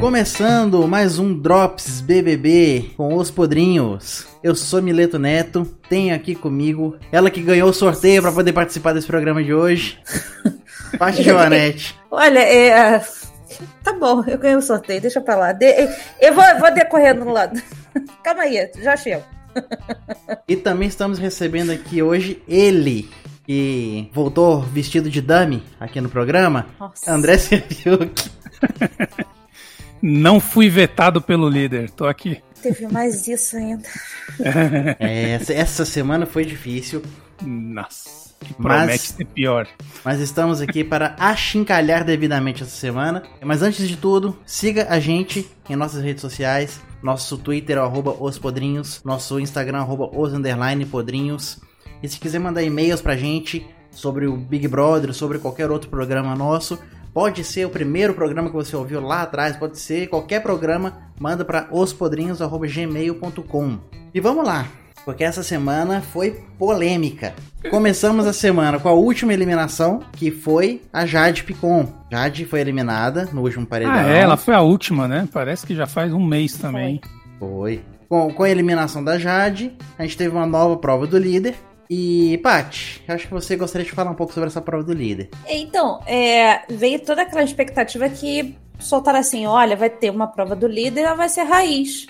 Começando mais um Drops BBB com os podrinhos. Eu sou Mileto Neto, tenho aqui comigo ela que ganhou o sorteio para poder participar desse programa de hoje, Paty Giovanetti. Olha, é, tá bom, eu ganhei o sorteio, deixa pra lá. De, eu vou, vou decorrer no lado. Calma aí, já chego. E também estamos recebendo aqui hoje ele, que voltou vestido de dummy aqui no programa, Nossa. André Serviuk. Não fui vetado pelo líder, tô aqui. Teve mais isso ainda. É, essa, essa semana foi difícil, Nossa, que Mas- promete ser pior. mas estamos aqui para achincalhar devidamente essa semana. Mas antes de tudo, siga a gente em nossas redes sociais. Nosso Twitter arroba os podrinhos, nosso Instagram arroba os underline podrinhos. E se quiser mandar e-mails pra gente sobre o Big Brother, sobre qualquer outro programa nosso, pode ser o primeiro programa que você ouviu lá atrás, pode ser qualquer programa, manda para ospodrinhos@gmail.com. E vamos lá, porque essa semana foi polêmica. Começamos a semana com a última eliminação, que foi a Jade Picon. Jade foi eliminada no último paredão. Ah, é, ela foi a última, né? Parece que já faz um mês também. Foi. Com, com a eliminação da Jade, a gente teve uma nova prova do líder. E, Paty, acho que você gostaria de falar um pouco sobre essa prova do líder. Então, é, veio toda aquela expectativa que soltaram assim: olha, vai ter uma prova do líder, ela vai ser raiz.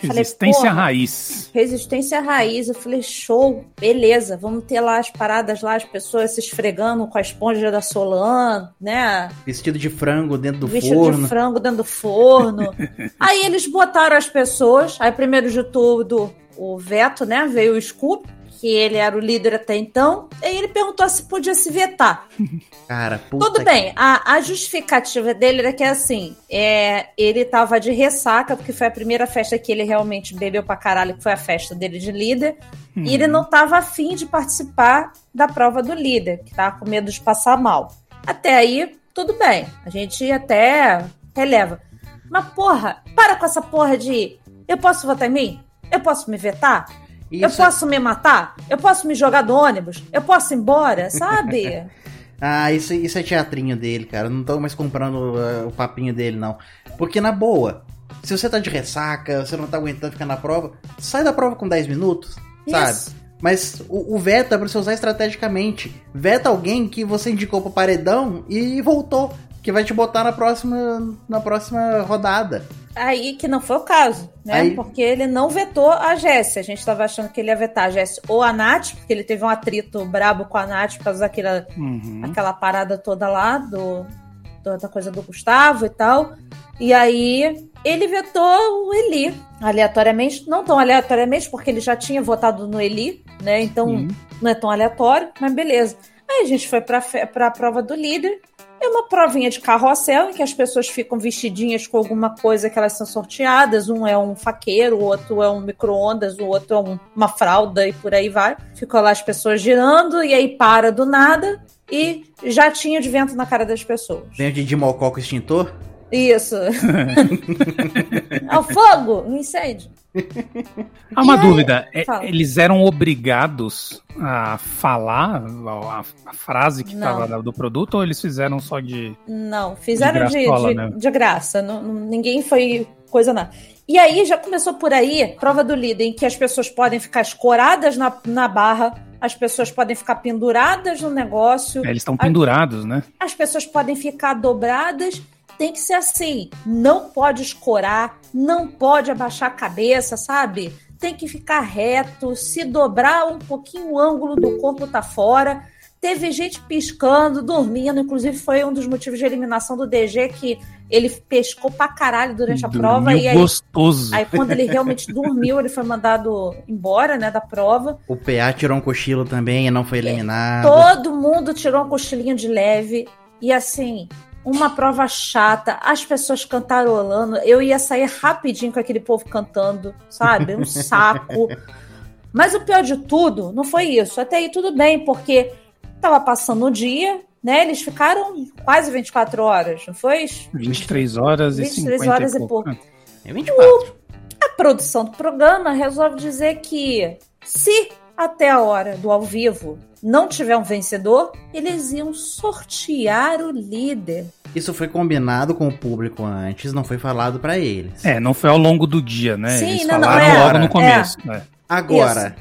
Falei, Resistência porra. raiz. Resistência raiz. Eu falei, show, beleza, vamos ter lá as paradas lá, as pessoas se esfregando com a esponja da Solan, né? Vestido de frango dentro do Vestido forno. de frango dentro do forno. aí eles botaram as pessoas. Aí, primeiro de tudo, o Veto, né? Veio o Scoop, que ele era o líder até então. Aí ele perguntou se podia se vetar. Cara, puta Tudo que- bem, a, a justificativa dele era que assim, é, ele tava de ressaca, porque foi a primeira festa que ele realmente bebeu pra caralho, que foi a festa dele de líder, e ele não tava afim de participar da prova do líder, que tava com medo de passar mal. Até aí, tudo bem, a gente até releva. Mas porra, para com essa porra de eu posso votar em mim? Eu posso me vetar? Eu Isso é- posso me matar? Eu posso me jogar do ônibus? Eu posso ir embora, sabe? Ah, isso, isso é teatrinho dele, cara. Eu Não tô mais comprando uh, o papinho dele, não. Porque, na boa, se você tá de ressaca, você não tá aguentando ficar na prova, sai da prova com 10 minutos, sabe? Isso. Mas o, o veto é pra você usar estrategicamente. Veta alguém que você indicou pro paredão e voltou. Que vai te botar na próxima, na próxima rodada. Aí que não foi o caso, né? Aí- Porque ele não vetou a Jéssica. A gente tava achando que ele ia vetar a Jéssica ou a Nath, porque ele teve um atrito brabo com a Nath por causa daquela Uhum. aquela parada toda lá do, da coisa do Gustavo e tal. E aí ele vetou o Eli, aleatoriamente, não tão aleatoriamente, porque ele já tinha votado no Eli, né? Então Sim. não é tão aleatório, mas beleza. Aí a gente foi fe- pra prova do líder. É uma provinha de carrossel em que as pessoas ficam vestidinhas com alguma coisa que elas são sorteadas. Um é um faqueiro, o outro é um micro-ondas, o outro é um- uma fralda e por aí vai. Ficam lá as pessoas girando e aí para do nada e já tinha de vento na cara das pessoas. Vem de Dimocó com extintor. Isso. Ao fogo, um incêndio. Há uma aí? dúvida. é- Fala. Eles eram obrigados a falar a, a frase que estava do produto ou eles fizeram só de. Não, fizeram De graçola, de- né? de graça. não- ninguém foi coisa nada. E aí já começou por aí, prova do líder, em que as pessoas podem ficar escoradas na, na barra, as pessoas podem ficar penduradas no negócio, É, eles estão pendurados, né? as pessoas podem ficar dobradas. Tem que ser assim. Não pode escorar, não pode abaixar a cabeça, sabe? Tem que ficar reto, se dobrar um pouquinho o ângulo do corpo tá fora. Teve gente piscando, dormindo, inclusive foi um dos motivos de eliminação do DG que ele pescou pra caralho durante a prova Dormiu e aí, gostoso. aí quando ele realmente dormiu, ele foi mandado embora, né, da prova. O PA tirou um cochilo também e não foi eliminado. Todo mundo tirou um cochilinho de leve. E assim, uma prova chata, as pessoas cantarolando. Eu ia sair rapidinho com aquele povo cantando, sabe? Um saco. Mas o pior de tudo não foi isso. Até aí tudo bem, porque tava passando o dia, né? Eles ficaram quase 24 horas, não foi? 23 horas e 23 50 horas e e pouco. pouco. É 24. A produção do programa resolve dizer que se até a hora do ao vivo não tiver um vencedor, eles iam sortear o líder. Isso foi combinado com o público antes, não foi falado para eles. É, não foi ao longo do dia, né? Sim, eles não, não, falaram é. logo no começo. né? Agora,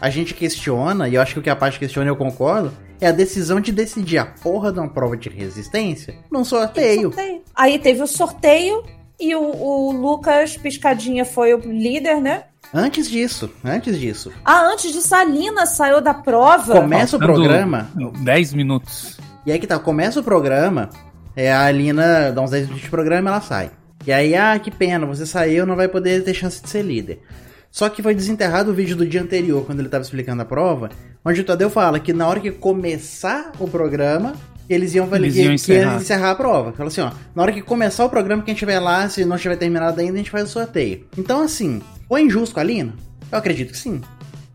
a gente questiona, e eu acho que o que a parte questiona eu concordo, é a decisão de decidir a porra de uma prova de resistência num sorteio. Sorteio. Aí teve o sorteio e o, o Lucas Piscadinha foi o líder, né? Antes disso, antes disso. Ah, antes disso, a Lina saiu da prova. Começa o Faltando programa, 10 minutos. e aí que tá, começa o programa, é, a Alina dá uns 10 minutos de programa e ela sai. E aí, ah, que pena, você saiu, não vai poder ter chance de ser líder. Só que foi desenterrado o vídeo do dia anterior, quando ele tava explicando a prova, onde o Tadeu fala que na hora que começar o programa, eles iam, Eles que, iam encerrar. encerrar a prova. Fala assim, ó, na hora que começar o programa, quem estiver lá, se não estiver terminado ainda, a gente faz o sorteio. Então, assim, foi injusto com a Lina? Eu acredito que sim.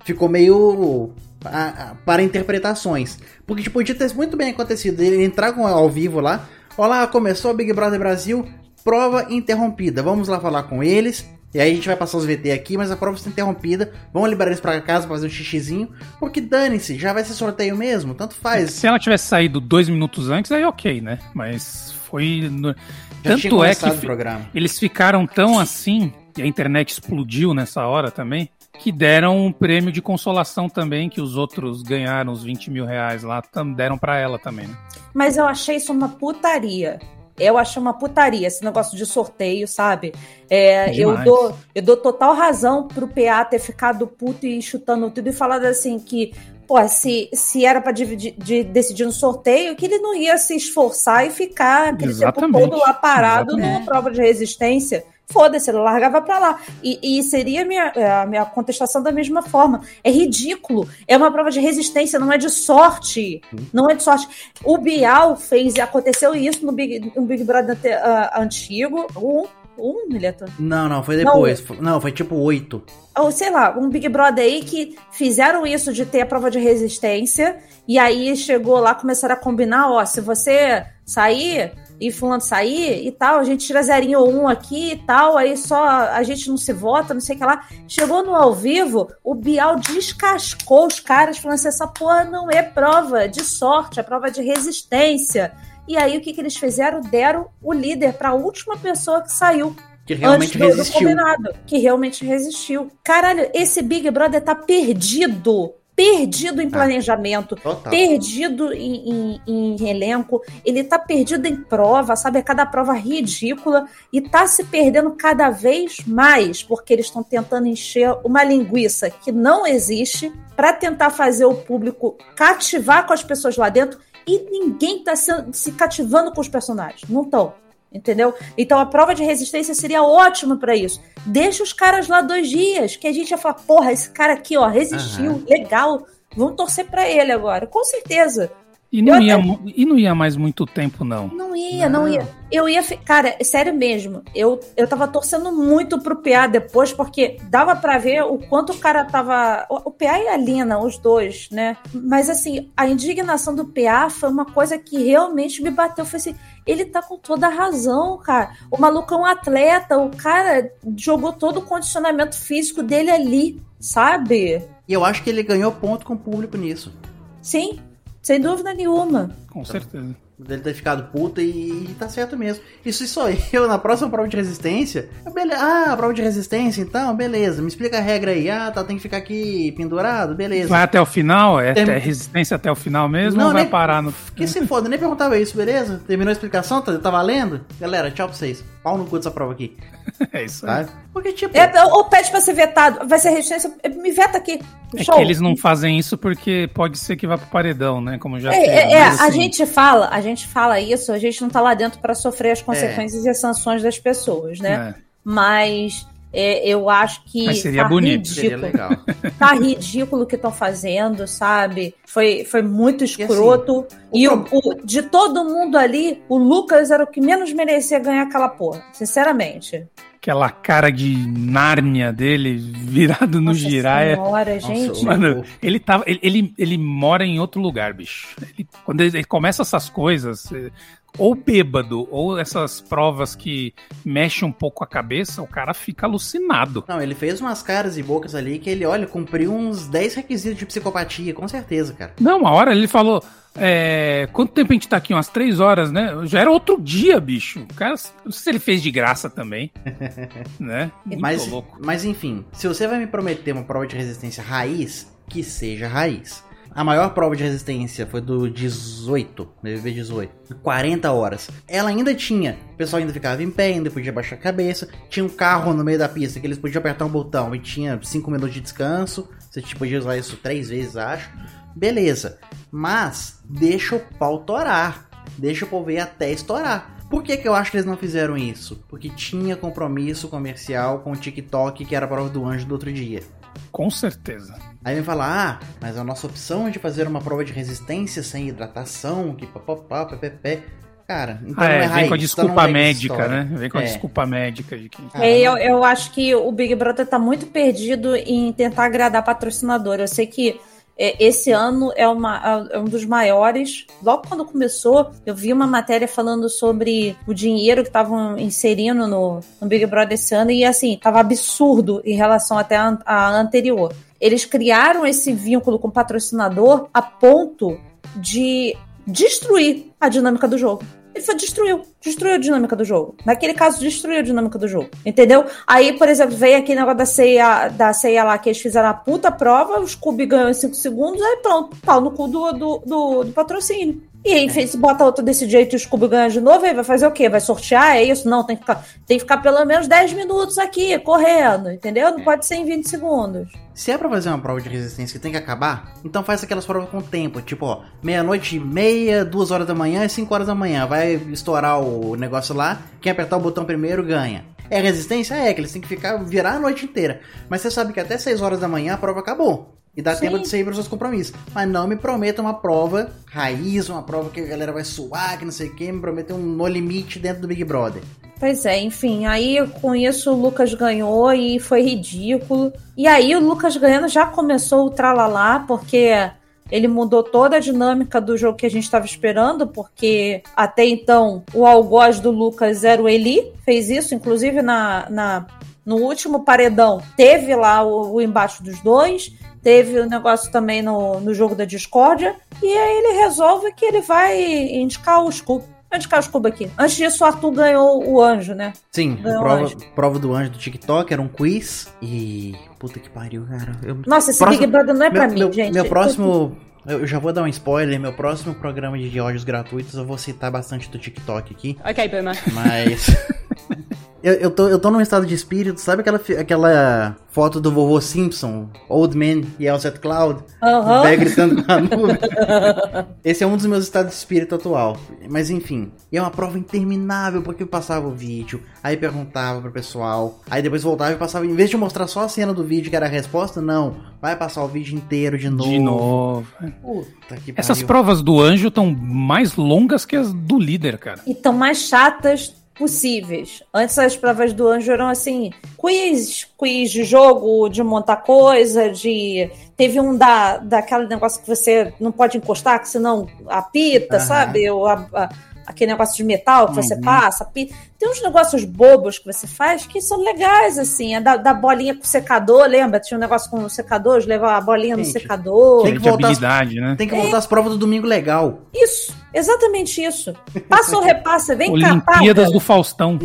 Ficou meio a- a- para interpretações. Porque tipo, podia ter muito bem acontecido ele entrar com ao vivo lá. Olá, começou o Big Brother Brasil, prova interrompida. Vamos lá falar com eles. E aí a gente vai passar os VT aqui, mas a prova está interrompida. Vamos liberar eles pra casa pra fazer um xixizinho. Porque dane-se, já vai ser sorteio mesmo, tanto faz. Se ela tivesse saído dois minutos antes, aí ok, né? Mas foi. no- Tanto é que eles ficaram tão assim, e a internet explodiu nessa hora também, que deram um prêmio de consolação também, que os outros ganharam os 20 mil reais lá, deram pra ela também, né? Mas eu achei isso uma putaria. Eu achei uma putaria esse negócio de sorteio, sabe? É, eu, Demais. dou, eu dou total razão pro PA ter ficado puto e chutando tudo e falado assim que, pô, se, se era pra dividir- de, decidir no sorteio, que ele não ia se esforçar e ficar aquele tempo todo lá parado Exatamente. numa prova de resistência. Foda-se, ele largava pra lá. E, e seria a minha, é, a minha contestação da mesma forma. É ridículo. É uma prova de resistência, não é de sorte. Não é de sorte. O Bial fez, aconteceu isso no Big, no Big Brother ah, antigo. Um, um, Mileta? Não, não, foi depois. Foi- Não, foi tipo 8. Ou sei lá, um Big Brother aí que fizeram isso de ter a prova de resistência. E aí chegou lá, começaram a combinar: ó, se você sair e fulano sair e tal, a gente tira zerinho ou um aqui e tal, aí só a gente não se vota, não sei o que lá. Chegou no ao vivo, o Bial descascou os caras, falando assim: essa porra não é prova de sorte, é prova de resistência. E aí o que, que eles fizeram? Deram o líder para a última pessoa que saiu Que realmente resistiu. que realmente resistiu. Caralho, esse Big Brother tá perdido. Perdido em planejamento, Total. perdido em, em- em elenco, ele tá perdido em prova, sabe? É cada prova ridícula e tá se perdendo cada vez mais, porque eles estão tentando encher uma linguiça que não existe para tentar fazer o público cativar com as pessoas lá dentro e ninguém tá se, se cativando com os personagens. Não estão. Entendeu? Então a prova de resistência seria ótima para isso. Deixa os caras lá dois dias, que a gente ia falar, porra, esse cara aqui, ó, resistiu, Aham. legal. Vamos torcer para ele agora, com certeza. E não, Eu ia, até- e não ia mais muito tempo, não. Não ia, não, Não. ia. Eu ia, fi- cara, é sério mesmo. Eu, eu tava torcendo muito pro PA depois, porque dava pra ver o quanto o cara tava. O, o PA e a Lina, os dois, né? Mas assim, a indignação do PA foi uma coisa que realmente me bateu. Foi assim, ele tá com toda a razão, cara. O maluco é um atleta, o cara jogou todo o condicionamento físico dele ali, sabe? E eu acho que ele ganhou ponto com o público nisso. Sim, sem dúvida nenhuma. Com certeza. Dele ter ficado puta e, e tá certo mesmo. Isso só eu, na próxima prova de resistência. eu, bele- Ah, prova de resistência, então, beleza. Me explica a regra aí. Ah, tá, tem que ficar aqui pendurado, beleza. Vai até o final? É, é resistência até o final mesmo Não, ou vai nem- parar no. Que se foda, nem perguntava isso, beleza? Terminou a explicação? Tá, tá valendo? Galera, tchau pra vocês. Pau no cu dessa prova aqui, É isso aí. tá? Porque, tipo. É, ou pede pra ser vetado. Vai ser resistência. Me veta aqui. É Show. que eles não fazem isso porque pode ser que vá pro paredão, né? Como já É, é, é, mas, a assim, gente fala, a gente fala isso, a gente não tá lá dentro pra sofrer as consequências e as sanções das pessoas, né? é. Mas é, eu acho que Mas seria tá bonito. Seria ridículo. legal. Tá ridículo o que estão fazendo, sabe? Foi, foi muito assim, escroto. o E, o, o- de todo mundo ali, o Lucas era o que menos merecia ganhar aquela porra, sinceramente. Aquela cara de Nárnia dele virado no Nossa Jiraya. Senhora, gente. Nossa, Mano, ele tava. Ele, ele, ele mora em outro lugar, bicho. Ele- quando ele, ele começa essas coisas, ou bêbado, ou essas provas que mexem um pouco a cabeça, o cara fica alucinado. Não, ele fez umas caras e bocas ali que ele, olha, cumpriu uns 10 requisitos de psicopatia, com certeza, cara. Não, uma hora ele falou. É, quanto tempo a gente tá aqui? Umas três horas, né? Já era outro dia, bicho. O cara, não sei se ele fez de graça também. né? Muito mas, louco. mas enfim, se você vai me prometer uma prova de resistência raiz, que seja raiz. A maior prova de resistência foi do 18, BBB 18, 40 horas. Ela ainda tinha, o pessoal ainda ficava em pé, ainda podia baixar a cabeça, tinha um carro no meio da pista que eles podiam apertar um botão e tinha 5 minutos de descanso. Você tipo, podia usar isso três vezes, acho. Beleza. Mas deixa o pau torar. Deixa o povo ir até estourar. Por que, que eu acho que eles não fizeram isso? Porque tinha compromisso comercial com o TikTok, que era a prova do anjo do outro dia. Com certeza. Aí vem falar, ah, mas a nossa opção é de fazer uma prova de resistência sem hidratação, que papapá, ppp. Cara, então Ah, não é, é vem raiz, com a então desculpa vem médica, história. né? Vem com a É. desculpa médica de que. É, eu, eu acho que o Big Brother tá muito perdido em tentar agradar patrocinador. Eu sei que é, esse ano é, uma, é um dos maiores. Logo quando começou, eu vi uma matéria falando sobre o dinheiro que estavam inserindo no, no Big Brother esse ano e assim, tava absurdo em relação até a, a anterior. Eles criaram esse vínculo com o patrocinador a ponto de destruir a dinâmica do jogo. Ele foi, destruiu, destruiu a dinâmica do jogo. Naquele caso, destruiu a dinâmica do jogo. Entendeu? Aí, por exemplo, veio aquele negócio da ceia, da ceia lá, que eles fizeram a puta prova, o Scooby ganhou em 5 segundos, aí pronto, pau no cu do, do, do, do patrocínio. E aí, se bota outro desse jeito e o Scooby ganha de novo, aí vai fazer o quê? Vai sortear? É isso? Não, tem que ficar, tem que ficar pelo menos 10 minutos aqui, correndo, entendeu? Não pode ser em 20 segundos. Se é pra fazer uma prova de resistência que tem que acabar, então faz aquelas provas com tempo. Tipo, ó, meia-noite e meia, duas horas da manhã e cinco horas da manhã. Vai estourar o negócio lá, quem apertar o botão primeiro ganha. É resistência? É, que eles têm que ficar, virar a noite inteira. Mas você sabe que até 6 horas da manhã a prova acabou. E dá Sim. tempo de sair para os seus compromissos. Mas não me prometa uma prova raiz, uma prova que a galera vai suar, que não sei o que. Me prometa um no limite dentro do Big Brother. Pois é, enfim, aí com isso o Lucas ganhou e foi ridículo. E aí o Lucas ganhando já começou o tralalá, porque ele mudou toda a dinâmica do jogo que a gente estava esperando, porque até então o algoz do Lucas era o Eli, fez isso, inclusive na, na, no último paredão teve lá o, o embate dos dois, teve o negócio também no, no jogo da discórdia, e aí ele resolve que ele vai indicar o Scooby. Vai indicar o Scooby aqui. Antes disso, o Arthur ganhou o anjo, né? Sim, prova, anjo. prova do anjo do TikTok era um quiz. E. Puta que pariu, cara. Eu- Nossa, esse Próximo- Big Brother não é pra meu, mim, meu- gente. Meu próximo. Eu já vou dar um spoiler. Meu próximo programa de áudios gratuitos eu vou citar bastante do TikTok aqui. Okay, Boomer. Mas. eu, eu, tô, eu tô num estado de espírito, sabe aquela, aquela foto do vovô Simpson, Old Man Yells at Cloud? Aham. O Bé gritando com a nuvem. Esse é um dos meus estados de espírito atual. Mas enfim, e é uma prova interminável, porque eu passava o vídeo, aí perguntava pro pessoal, aí depois voltava e passava, em vez de mostrar só a cena do vídeo que era a resposta, não, vai passar o vídeo inteiro de novo. De novo. Puta que Essas pariu. provas do anjo estão mais longas que as do líder, cara. E tão mais chatas possíveis. Antes as provas do anjo eram assim, quiz, quiz de jogo, de montar coisa, de teve um da daquele negócio que você não pode encostar, que senão apita, Aham. sabe? Ou a- a- aquele negócio de metal que você Uhum. passa, apita. Tem uns negócios bobos que você faz que são legais, assim. A da, da bolinha com secador, lembra? Tinha um negócio com secador, de levar a bolinha no Gente, secador. tem que voltar as- habilidade, né? Tem que voltar às provas do domingo legal. Isso, exatamente isso. Passa ou repassa, vem cá, Olimpíadas paga. do Faustão.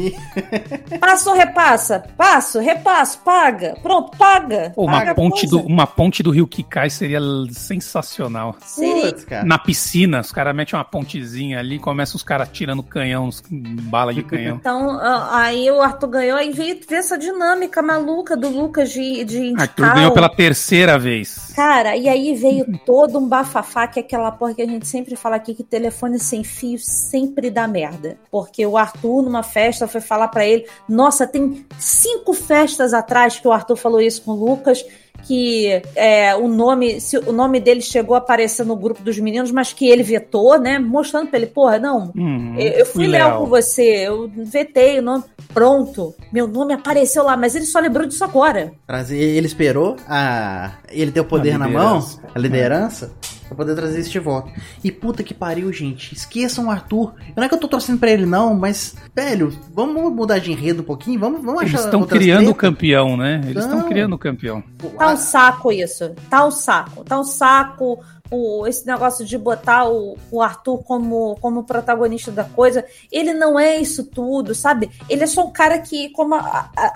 Passa ou repassa? Passo, repasso, paga. Pronto, paga. Pô, uma, Paga a ponte do, uma ponte do rio que cai seria sensacional. Seria-. Na piscina, os caras metem uma pontezinha ali, começam os caras tirando canhão, bala de canhão. Então, aí o Arthur ganhou e veio ver essa dinâmica maluca do Lucas de, de indicar Arthur ganhou pela terceira vez. Cara, e aí veio todo um bafafá, que é aquela porra que a gente sempre fala aqui, que telefone sem fio sempre dá merda. Porque o Arthur, numa festa, foi falar pra ele, nossa, tem cinco festas atrás que o Arthur falou isso com o Lucas, que é, o nome se o nome dele chegou a aparecer no grupo dos meninos, mas que ele vetou, né? Mostrando pra ele, porra, não, Uhum, eu, eu fui leal com você, eu vetei o nome. Pronto, meu nome apareceu lá, mas ele só lembrou disso agora. Trazer- Ele esperou a. Ele ter o poder A na mão, a liderança. Pra poder trazer este voto. E puta que pariu, gente. Esqueçam o Arthur. Não é que eu tô torcendo pra ele, não, mas, velho, vamos mudar de enredo um pouquinho? Vamos, vamos Eles achar. estão outras criando o campeão, né? Eles estão criando o campeão. Tá um saco isso. Tá um saco. Tá um saco o, esse negócio de botar o, o Arthur como, como protagonista da coisa. Ele não é isso tudo, sabe? Ele é só um cara que, como a, a,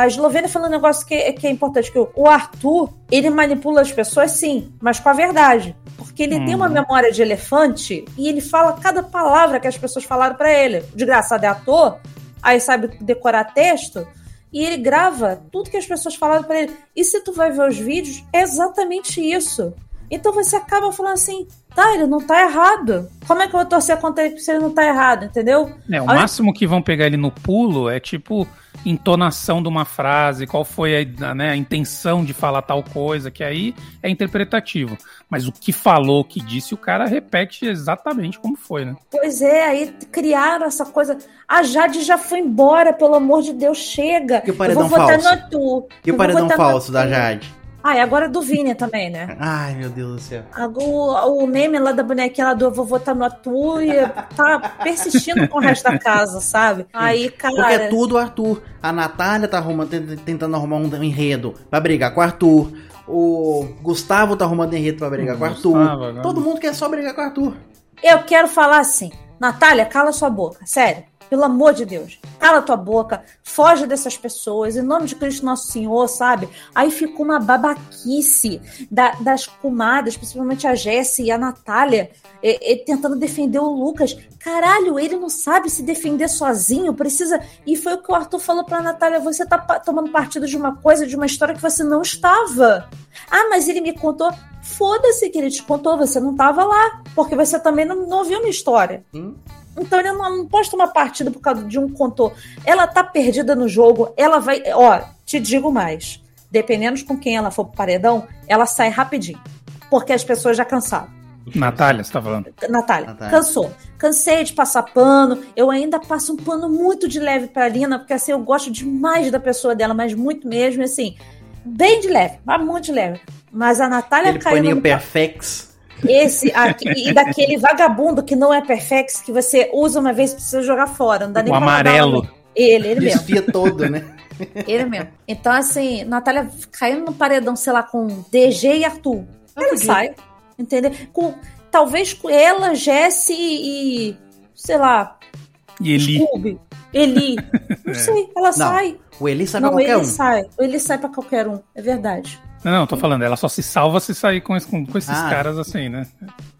a- Eslovênia falou um negócio que, é- que é importante, que o, o Arthur, ele manipula as pessoas, sim, mas com a verdade. Porque ele tem uma Uhum. memória de elefante e ele fala cada palavra que as pessoas falaram pra ele. O desgraçado é ator, aí sabe decorar texto. E ele grava tudo que as pessoas falaram pra ele. E se tu vai ver os vídeos, é exatamente isso. Então você acaba falando assim, tá, ele não tá errado. Como é que eu vou torcer contra ele se ele não tá errado, entendeu? É, o Olha- máximo que vão pegar ele no pulo é tipo entonação de uma frase, qual foi a, né, a intenção de falar tal coisa, que aí é interpretativo. Mas o que falou, o que disse, o cara repete exatamente como foi, né? Pois é, aí criaram essa coisa. A Jade já foi embora, pelo amor de Deus, chega. E o paredão eu vou votar falso? no. E o paredão falso da. Jade? Ah, e agora do Vini também, né? Ai, meu Deus do céu. Agora, O, o meme lá da bonequinha lá do no Arthur e tá persistindo com o resto da casa, sabe? Aí, Porque é cara. tudo o Arthur. A Natália tá arrumando, tent- tentando arrumar um enredo pra brigar com o Arthur. O Gustavo tá arrumando enredo pra brigar O com o Arthur. Gustavo. Todo mundo quer só brigar com o Arthur. Eu quero falar assim, Natália, cala sua boca, sério. Pelo amor de Deus, cala tua boca, foge dessas pessoas, em nome de Cristo Nosso Senhor, sabe? Aí ficou uma babaquice da- das comadres, principalmente a Jessie e a Natália, tentando defender o Lucas. Caralho, ele não sabe se defender sozinho, precisa. E foi o que o Arthur falou pra Natália: você tá tomando partido de uma coisa, de uma história que você não estava. Ah, mas ele me contou. Foda-se que ele te contou, você não estava lá, porque você também não, não ouviu minha história. Hum? Então ele não, não pode tomar partido por causa de um contou. Ela tá perdida no jogo, ela vai. Ó, te digo mais. Dependendo de com quem ela for pro paredão, ela sai rapidinho. Porque as pessoas já cansaram. Natália, você tá falando? Natália, Natália. cansou. Cansei de passar pano. Eu ainda passo um pano muito de leve pra Lina, porque assim, eu gosto demais da pessoa dela, mas muito mesmo, assim, bem de leve, mas muito de leve. Mas a Natália Aquele caiu paninho no... perfex. Esse aqui, e daquele vagabundo que não é perfex, que você usa uma vez e precisa jogar fora. Não dá nem O amarelo. Ele, ele mesmo. Desfia todo, né? Ele mesmo. Então, assim, Natália caindo no paredão, sei lá, com DG e Arthur. Ela podia. sai. Entendeu? Com, talvez com ela, Jesse e. sei lá, E ele. Scooby, Eli. Não sei, ela sai. O Eli sabe não, pra qualquer ele um. sai. Ele sai pra qualquer um. É verdade. Não, não, tô falando, ela só se salva se sair com, esse- com, com esses Ah. caras assim, né?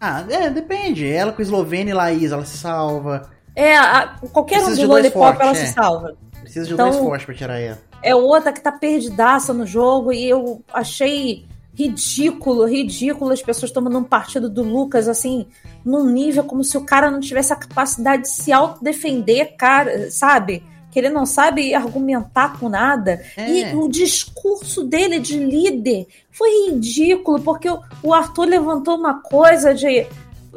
Ah, é, depende. Ela com Eslovênia e Laís, ela se salva. É, a- qualquer Precisa um de Lollipop, ela fortes, se é. salva. Precisa de Então- dois fortes pra tirar ela. é outra que tá perdidaça no jogo e eu achei ridículo, ridículo as pessoas tomando um partido do Lucas, assim, num nível como se o cara não tivesse a capacidade de se autodefender, cara, sabe? Que ele não sabe argumentar com nada. É. E o discurso dele de líder foi ridículo, porque o- o Arthur levantou uma coisa de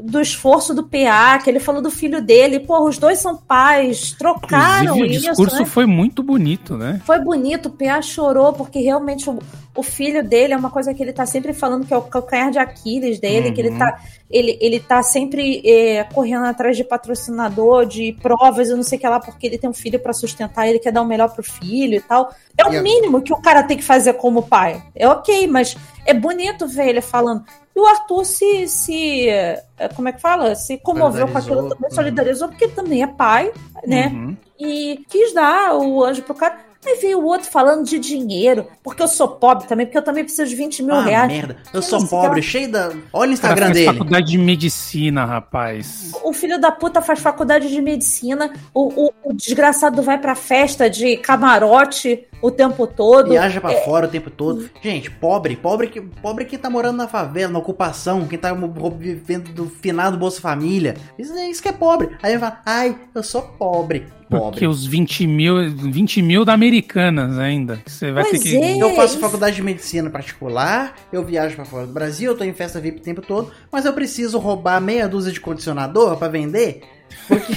do esforço do PA, que ele falou do filho dele. Porra, os dois são pais, trocaram Inclusive, o isso, discurso né? foi muito bonito, né? Foi bonito, o PA chorou, porque realmente o, o filho dele é uma coisa que ele tá sempre falando que é o calcanhar de Aquiles dele, que ele Uhum. tá, ele, ele tá sempre é, correndo atrás de patrocinador, de provas, eu não sei o que lá, porque ele tem um filho pra sustentar, ele quer dar o melhor pro filho e tal. É o E a- mínimo que o cara tem que fazer como pai. É ok, mas é bonito ver ele falando. E o Arthur se, se é, como é que fala? Se comoveu com aquilo também, solidarizou, porque também é pai, né? Uhum. e quis dar o anjo pro cara. Aí veio o outro falando de dinheiro, porque eu sou pobre também, porque eu também preciso de 20 mil Ah, reais. merda. Eu Que sou isso, pobre, cara? cheio da. Olha o Instagram faz dele. faculdade de medicina, rapaz. O filho da puta faz faculdade de medicina, o, o- o desgraçado vai pra festa de camarote o tempo todo. Viaja pra fora o tempo todo. Gente, pobre, pobre que, pobre que tá morando na favela, na ocupação, quem tá vivendo do final do Bolsa Família. Isso, é- isso que é pobre. Aí ele fala, ai, eu sou pobre. Porque Pobre. os 20 mil, 20 mil da Americanas ainda. que Você vai Pois ter que. é. Eu faço isso. faculdade de medicina particular, eu viajo pra fora do Brasil, eu tô em festa VIP o tempo todo, mas eu preciso roubar meia dúzia de condicionador pra vender, porque,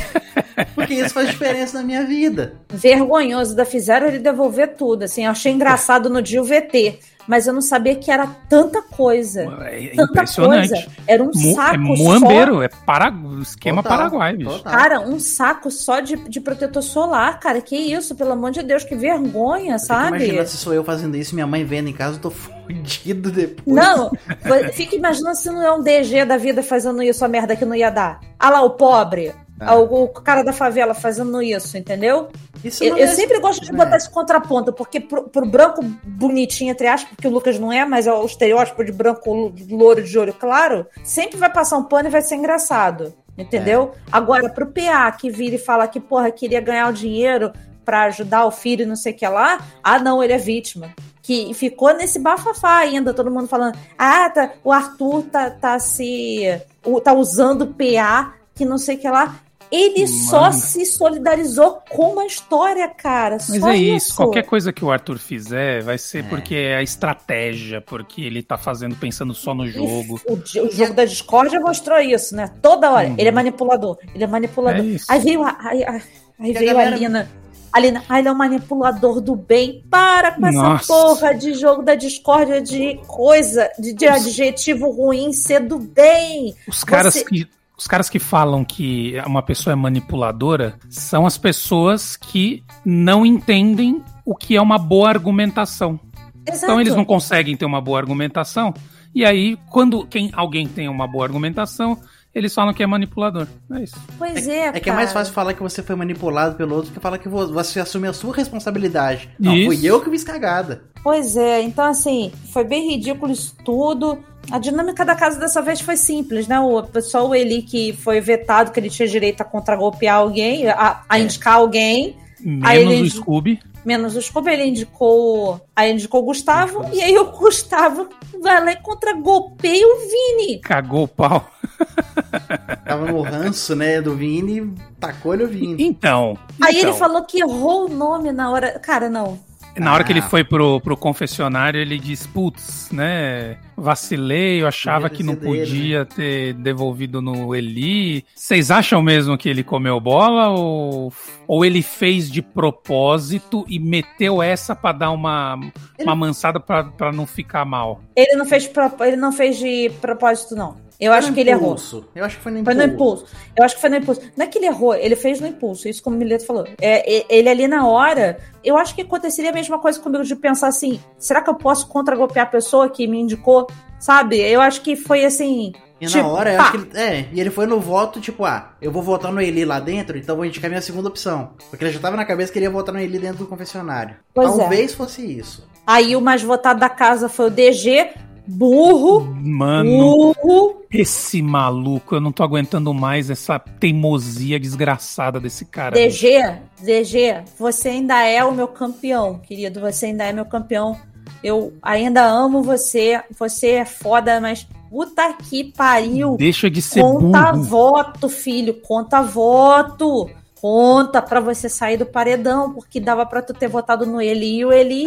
porque isso faz diferença na minha vida. Vergonhoso, da fizeram ele devolver tudo. Assim, eu achei engraçado no dia o VT. mas eu não sabia que era tanta coisa. É Tanta impressionante. coisa. Era um Mu- saco é muambeiro, só. é para... esquema Total, paraguai, bicho. total. Cara, um saco só de, de protetor solar, cara. Que isso, pelo amor de Deus, que vergonha, Eu sabe? imaginando se sou eu fazendo isso, minha mãe vendo em casa, eu tô fudido depois. Não, fica imaginando se não é um DG da vida fazendo isso, a merda que não ia dar. Ah lá, o pobre. Ah. O, cara da favela fazendo isso, entendeu? Isso Eu, não eu é- sempre gosto de botar esse contraponto, porque pro, pro branco bonitinho, entre aspas, porque o Lucas não é, mas é o estereótipo de branco louro de olho claro, sempre vai passar um pano e vai ser engraçado. Entendeu? É. Agora, pro PA que vira e fala que, porra, queria ganhar o dinheiro pra ajudar o filho e não sei o que lá, ah, não, ele é vítima. Que ficou nesse bafafá ainda, todo mundo falando, ah, tá, o Arthur tá, tá se. tá usando PA, que não sei o que lá. Ele só Mano. se solidarizou com a história, cara. Mas só é isso. isso, qualquer coisa que o Arthur fizer vai ser É. porque é a estratégia, porque ele tá fazendo pensando só no jogo. O, o jogo da discórdia mostrou isso, né? Toda hora. Uhum. Ele é manipulador. Ele é manipulador. É aí veio a, aí, aí- a veio galera- a Lina. A Lina, ah, ele é um manipulador do bem. Para com essa Nossa. porra de jogo da discórdia, de coisa, de, de adjetivo ruim ser do bem. Os caras Você- que os caras que falam que uma pessoa é manipuladora são as pessoas que não entendem o que é uma boa argumentação. Exato. Então eles não conseguem ter uma boa argumentação. E aí, quando quem, alguém tem uma boa argumentação, eles falam que é manipulador. É isso. Pois é, É que é mais fácil falar que você foi manipulado pelo outro que falar que vo- você assume a sua responsabilidade. Não, Isso. fui eu que fiz cagada. Pois é, então assim, foi bem ridículo isso tudo. A dinâmica da casa dessa vez foi simples, né? O só o Eli que foi vetado, que ele tinha direito a contragolpear alguém, a, a É. indicar alguém, Menos Aí ele- o Scooby. menos o Scooby, ele indicou. Aí indicou o Gustavo, e aí o Gustavo vai lá e contragolpeia o Vini. Cagou o pau. Tava no ranço, né, do Vini, tacou-lhe o Vini. Então. Aí ele então, falou que errou o nome na hora. Cara, não. Na hora que ele Ah. foi pro, pro confessionário, ele disse, putz, né? Vacilei, eu achava que não ele, podia ter devolvido no Eli. Vocês acham mesmo que ele comeu bola ou, ou ele fez de propósito e meteu essa pra dar uma, uma mansada pra, pra não ficar mal? Ele não fez, pro- ele não fez de propósito, não. Eu acho Foi que ele errou. Eu acho que foi no Foi impulso. no impulso. Eu acho que foi no impulso. Não é que ele errou, ele fez no impulso. Isso como o Mileto falou. É, ele ali na hora, eu acho que aconteceria a mesma coisa comigo de pensar assim: será que eu posso contragolpear a pessoa que me indicou? Sabe? Eu acho que foi assim. E na tipo, hora, eu pá. acho que ele, é, e ele foi no voto, tipo, ah, eu vou votar no Eli lá dentro, então vou indicar minha segunda opção. Porque ele já tava na cabeça que ele ia votar no Eli dentro do confessionário. Pois é. Talvez fosse isso. Aí o mais votado da casa foi o DG, burro, Mano, burro. esse maluco, eu não tô aguentando mais essa teimosia desgraçada desse cara. DG, DG, você ainda é o meu campeão, querido. Você ainda é meu campeão. Eu ainda amo você. Você é foda, mas puta que pariu. Deixa de ser Conta burro. voto, filho. Conta voto. Conta pra você sair do paredão, porque dava pra tu ter votado no Eli e o Eli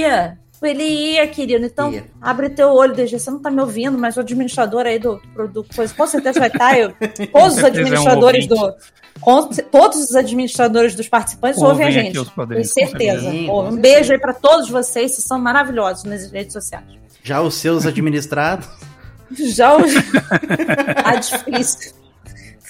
ia. O Eli ia, querido. Então, Ia. abre teu olho, DG. Você não tá me ouvindo, mas o administrador aí do, do coisa, com certeza vai estar. Eu, todos os certeza é um administradores do. com- todos os administradores dos participantes ouvem a Ouvem gente. aqui os Com padrinhos, com certeza. certeza. Um certeza. beijo aí pra todos vocês, vocês são maravilhosos nas redes sociais. Já os seus administrados. Já o. ah, difícil.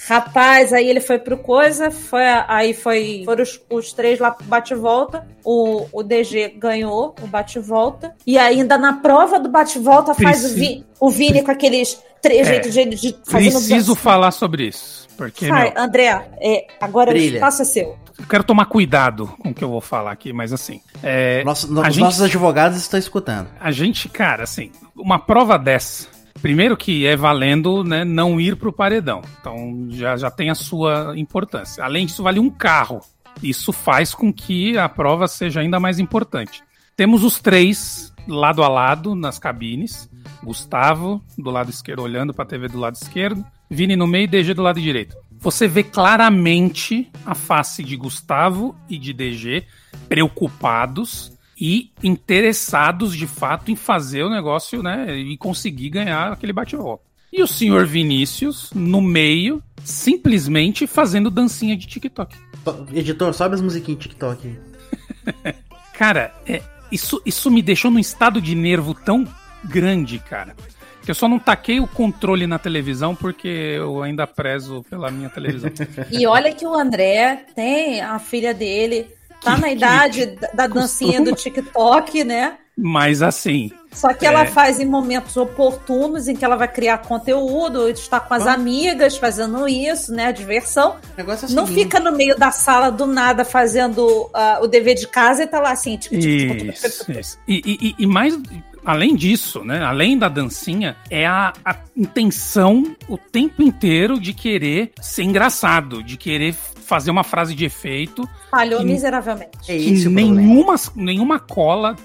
Rapaz, aí ele foi pro coisa, foi, aí foi, foram os, os três lá pro bate-volta. O, o DG ganhou o bate-volta. E ainda na prova do bate-volta faz o, Vi- o Vini com aqueles trejeitos de, de fazendo Preciso dança. falar sobre isso. Porque, Vai, meu, André, é, agora Brilha. o espaço é seu. eu quero tomar cuidado com o que eu vou falar aqui, mas assim. É, Nosso- no- a os gente- nossos advogados estão escutando. A gente, cara, assim, uma prova dessa. Primeiro que é valendo, né, não ir pro paredão. Então já, já tem a sua importância. Além disso, vale um carro. Isso faz com que a prova seja ainda mais importante. Temos os três lado a lado nas cabines. Gustavo do lado esquerdo olhando para a TV do lado esquerdo, Vini no meio e DG do lado direito. Você vê claramente a face de Gustavo e de DG preocupados e interessados de fato em fazer o negócio, né, e conseguir ganhar aquele bate-volta. E o senhor Vinícius no meio, simplesmente fazendo dancinha de TikTok. To- Editor, sobe as musiquinhas TikTok aí. Cara, é, isso, isso me deixou num estado de nervo tão grande, cara. Que eu só não taquei o controle na televisão porque eu ainda prezo pela minha televisão. E olha que o André tem a filha dele, tá que, na idade que, da dancinha costuma. do TikTok, né? Mas assim. Só que é... ela faz em momentos oportunos em que ela vai criar conteúdo, está com as amigas fazendo isso, né? Diversão. É não fica no meio da sala do nada fazendo uh, o dever de casa e tá lá assim. Tipo, isso, isso. E, e, e mais além disso, né, além da dancinha, é a, a, intenção o tempo inteiro de querer ser engraçado, de querer fazer uma frase de efeito. Falhou que, miseravelmente. É isso nenhuma, nenhuma cola,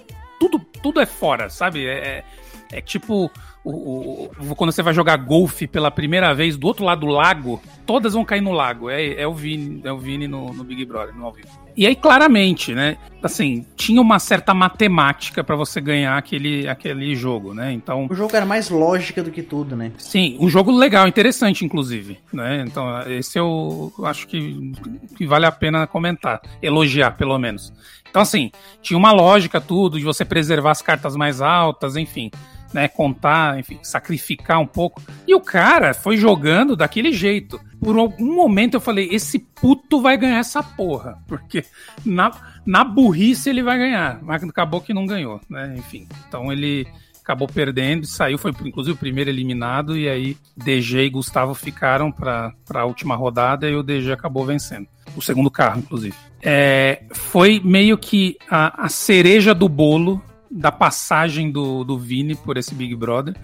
tudo, tudo é fora, sabe? É, é, é tipo o, o, quando você vai jogar golfe pela primeira vez do outro lado do lago, todas vão cair no lago. É, é o Vini, é o Vini no, no Big Brother, no ao vivo. E aí, claramente, né? Assim, tinha uma certa matemática para você ganhar aquele, aquele jogo, né? Então. O jogo era mais lógica do que tudo, né? Sim, um jogo legal, interessante, inclusive. Né? Então, esse eu acho que, que vale a pena comentar, elogiar, pelo menos. Então, assim, tinha uma lógica tudo de você preservar as cartas mais altas, enfim né, contar, enfim, sacrificar um pouco. E o cara foi jogando daquele jeito. Por algum momento eu falei, esse puto vai ganhar essa porra, porque na, na burrice ele vai ganhar, mas acabou que não ganhou, né? Enfim, então ele acabou perdendo, saiu, foi inclusive o primeiro eliminado, e aí DG e Gustavo ficaram para a última rodada e o DG acabou vencendo. O segundo carro, inclusive. É, foi meio que a, a cereja do bolo da passagem do, do Vini por esse Big Brother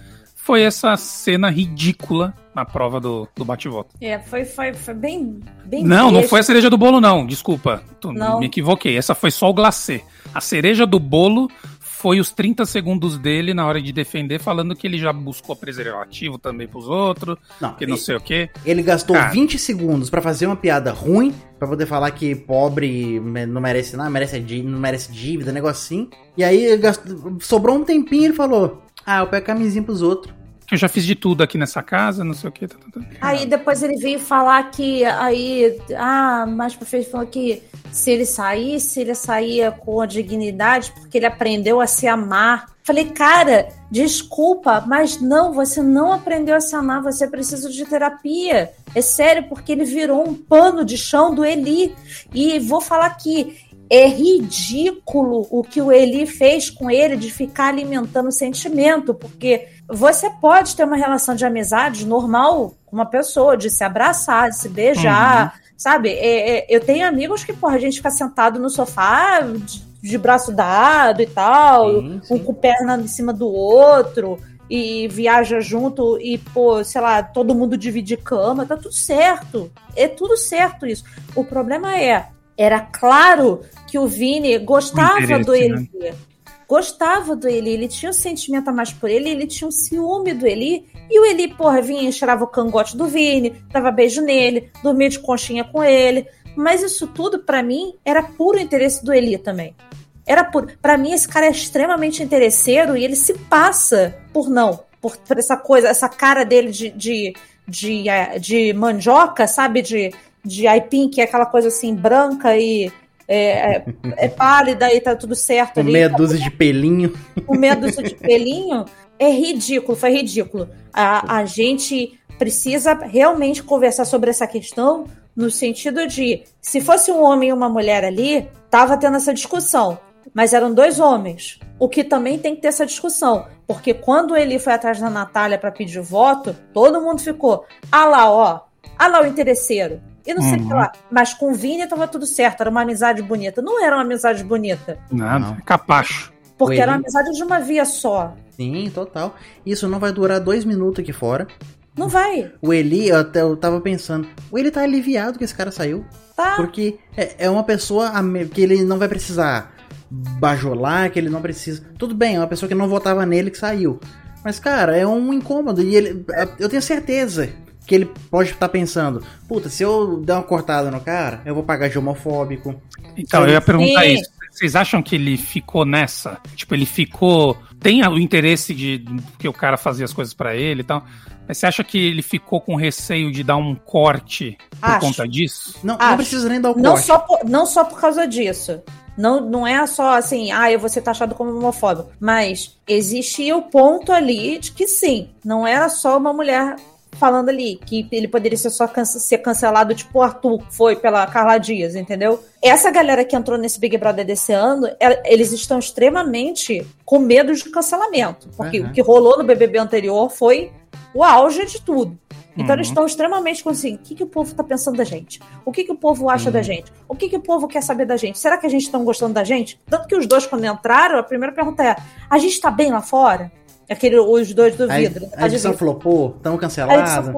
foi essa cena ridícula na prova do, do bate-volta. É, foi, foi, foi bem, bem. Não, não foi a cereja do bolo, não. Desculpa. Não. Me equivoquei. Essa foi só o glacê. A cereja do bolo foi os 30 segundos dele na hora de defender, falando que ele já buscou preservativo também pros outros, não, que não ele, sei o quê. Ele gastou Cara, 20 segundos para fazer uma piada ruim, para poder falar que pobre não merece nada, merece, não merece dívida, negócio assim. E aí gastou, sobrou um tempinho e ele falou: Ah, eu pego camisinha pros outros eu já fiz de tudo aqui nessa casa, não sei o que. Tá, tá, tá. Aí depois ele veio falar que aí, ah, mais pra frente falou que se ele saísse, ele saía com dignidade, porque ele aprendeu a se amar. Falei, cara, desculpa, mas não, você não aprendeu a se amar, você precisa de terapia. É sério, porque ele virou um pano de chão do Eli. E vou falar que é ridículo o que o Eli fez com ele de ficar alimentando o sentimento, porque você pode ter uma relação de amizade normal com uma pessoa, de se abraçar, de se beijar, uhum. sabe? É, é, eu tenho amigos que, porra, a gente fica sentado no sofá de, de braço dado e tal, sim, sim. um com perna em cima do outro e viaja junto e, pô, sei lá, todo mundo divide cama, tá tudo certo. É tudo certo isso. O problema é, era claro que o Vini gostava do Eli. Né? Gostava do Eli, ele tinha um sentimento a mais por ele, ele tinha um ciúme do Eli. E o Eli, porra, vinha e cheirava o cangote do Vini, dava beijo nele, dormia de conchinha com ele. Mas isso tudo, para mim, era puro interesse do Eli também. Era por, para mim esse cara é extremamente interesseiro e ele se passa por não, por, por essa coisa, essa cara dele de, de, de, eh, de mandioca, sabe, de de aipim, que é aquela coisa assim branca e é, é, é pálida e tá tudo certo com ali. meia dúzia de pelinho. Com meia dúzia de pelinho. É ridículo, foi ridículo. A, a gente precisa realmente conversar sobre essa questão no sentido de, se fosse um homem e uma mulher ali, tava tendo essa discussão. Mas eram dois homens. O que também tem que ter essa discussão. Porque quando ele foi atrás da Natália para pedir voto, todo mundo ficou. Ah lá, ó. Ah lá o interesseiro e não sei o que lá. Uhum. Mas com o Vini tava tudo certo, era uma amizade bonita. Não era uma amizade bonita. Nada, capacho. Porque era uma amizade de uma via só. Sim, total. Isso não vai durar dois minutos aqui fora. Não vai. O Eli, eu, até, eu tava pensando, o Eli tá aliviado que esse cara saiu. Tá. Porque é, é uma pessoa que ele não vai precisar bajolar, que ele não precisa. Tudo bem, é uma pessoa que não votava nele que saiu. Mas, cara, é um incômodo. E ele. Eu tenho certeza que ele pode estar pensando, puta, se eu der uma cortada no cara, eu vou pagar de homofóbico. Então, eu ia perguntar Sim. isso. Vocês acham que ele ficou nessa? Tipo, ele ficou. Tem o interesse de que o cara fazia as coisas para ele e tal. Mas você acha que ele ficou com receio de dar um corte por Acho. conta disso? Não, não precisa nem dar o não corte. Só por, não só por causa disso. Não, não é só assim, ah, eu vou ser taxado como homofóbico. Mas existia o ponto ali de que sim, não era só uma mulher falando ali que ele poderia ser só ser cancelado, tipo o Arthur foi pela Carla Dias, entendeu? Essa galera que entrou nesse Big Brother desse ano, eles estão extremamente com medo de cancelamento. Porque uhum. o que rolou no BBB anterior foi o auge de tudo. Então uhum. eles estão extremamente com assim, o que, que o povo está pensando da gente? O que, que o povo acha uhum. da gente? O que, que o povo quer saber da gente? Será que a gente está gostando da gente? Tanto que os dois, quando entraram, a primeira pergunta é: a gente está bem lá fora? Aquele, os dois do vidro. A, a edição flopou? Estão cancelados?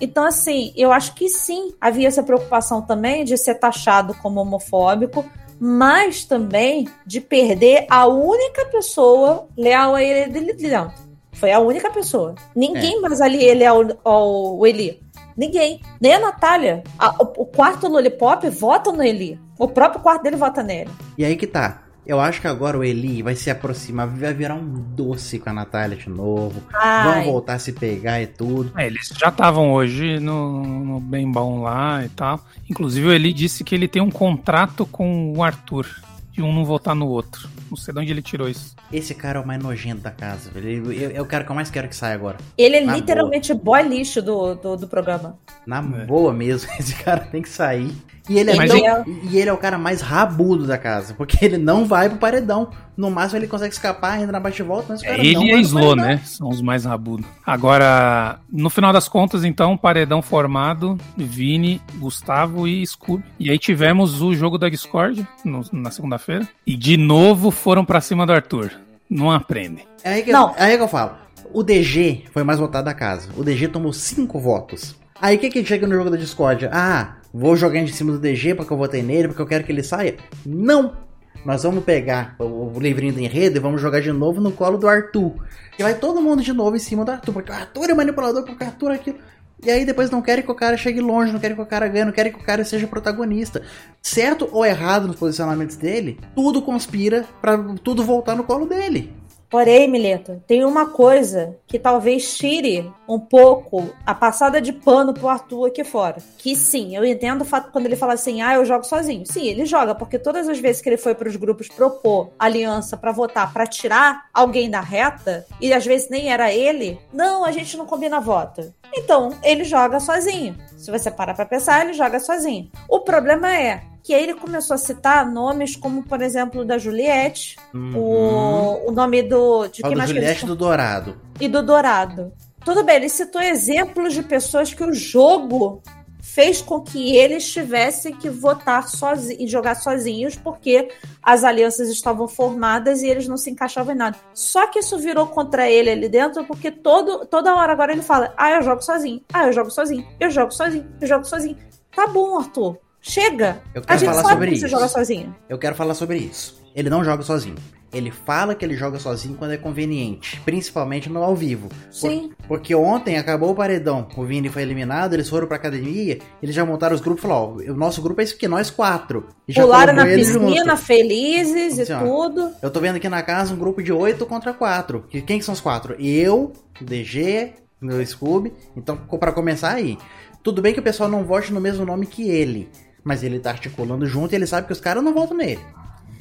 Então, assim, eu acho que sim, havia essa preocupação também de ser taxado como homofóbico, mas também de perder a única pessoa leal a ele dentro. Foi a única pessoa. Ninguém é. mais ali ele é o, o Eli. Ninguém. Nem a Natália. A, o, o quarto Lollipop vota no Eli. O próprio quarto dele vota nele. E aí que tá. Eu acho que agora o Eli vai se aproximar, vai virar um doce com a Natália de novo. Ai. Vão voltar a se pegar e tudo. É, eles já estavam hoje no, no Bem Bom lá e tal. Inclusive o Eli disse que ele tem um contrato com o Arthur. De um não votar no outro. Não sei de onde ele tirou isso. Esse cara é o mais nojento da casa. Ele, é o cara que eu mais quero que saia agora. Ele é Na literalmente boa. boy lixo do, do, do programa. Na é. boa mesmo. Esse cara tem que sair. E ele, é tão, é... e ele é o cara mais rabudo da casa, porque ele não vai pro paredão. No máximo ele consegue escapar, entra na bate-volta, mas o cara ele não e a Slow, né? São os mais rabudos. Agora, no final das contas, então, paredão formado, Vini, Gustavo e Scooby. E aí tivemos o jogo da Discord no, na segunda-feira. E de novo foram para cima do Arthur. Não aprende. É aí que, não. é aí que eu falo. O DG foi mais votado da casa. O DG tomou cinco votos. Aí o que que chega no jogo da Discord? Ah, vou jogar em cima do DG porque eu votei nele, porque eu quero que ele saia. Não! Nós vamos pegar o, livrinho do enredo e vamos jogar de novo no colo do Arthur. E vai todo mundo de novo em cima do Arthur, porque o Arthur é manipulador, porque o Arthur é aquilo. E aí depois não querem que o cara chegue longe, não querem que o cara ganhe, não querem que o cara seja protagonista. Certo ou errado nos posicionamentos dele, tudo conspira para tudo voltar no colo dele. Porém, Mileta, tem uma coisa que talvez tire um pouco a passada de pano pro Arthur aqui fora. Que sim, eu entendo o fato quando ele fala assim, ah, eu jogo sozinho. Sim, ele joga, porque todas as vezes que ele foi para os grupos propor aliança para votar, para tirar alguém da reta, e às vezes nem era ele, não, a gente não combina voto. Então, ele joga sozinho. Se você parar pra pensar, ele joga sozinho. O problema é, que aí ele começou a citar nomes como, por exemplo, da Juliette, uhum. o, o nome do. De quem mais Juliette do Dourado. E do Dourado. Tudo bem, ele citou exemplos de pessoas que o jogo fez com que eles tivessem que votar sozinhos e jogar sozinhos, porque as alianças estavam formadas e eles não se encaixavam em nada. Só que isso virou contra ele ali dentro, porque todo, toda hora agora ele fala: ah, eu jogo sozinho, ah, eu jogo sozinho, eu jogo sozinho, eu jogo sozinho. Tá bom, Arthur. Chega! Eu quero a gente falar sabe sobre que isso. você joga sozinho. Eu quero falar sobre isso. Ele não joga sozinho. Ele fala que ele joga sozinho quando é conveniente, principalmente no ao vivo. Sim. Por, porque ontem acabou o paredão, o Vini foi eliminado, eles foram pra academia, eles já montaram os grupos e falaram: ó, o nosso grupo é isso aqui, nós quatro. E Pularam na piscina, felizes assim, e tudo. Ó, eu tô vendo aqui na casa um grupo de oito contra quatro. Quem que são os quatro? Eu, DG, meu Scooby. Então, para começar aí. Tudo bem que o pessoal não vote no mesmo nome que ele mas ele tá articulando junto e ele sabe que os caras não voltam nele.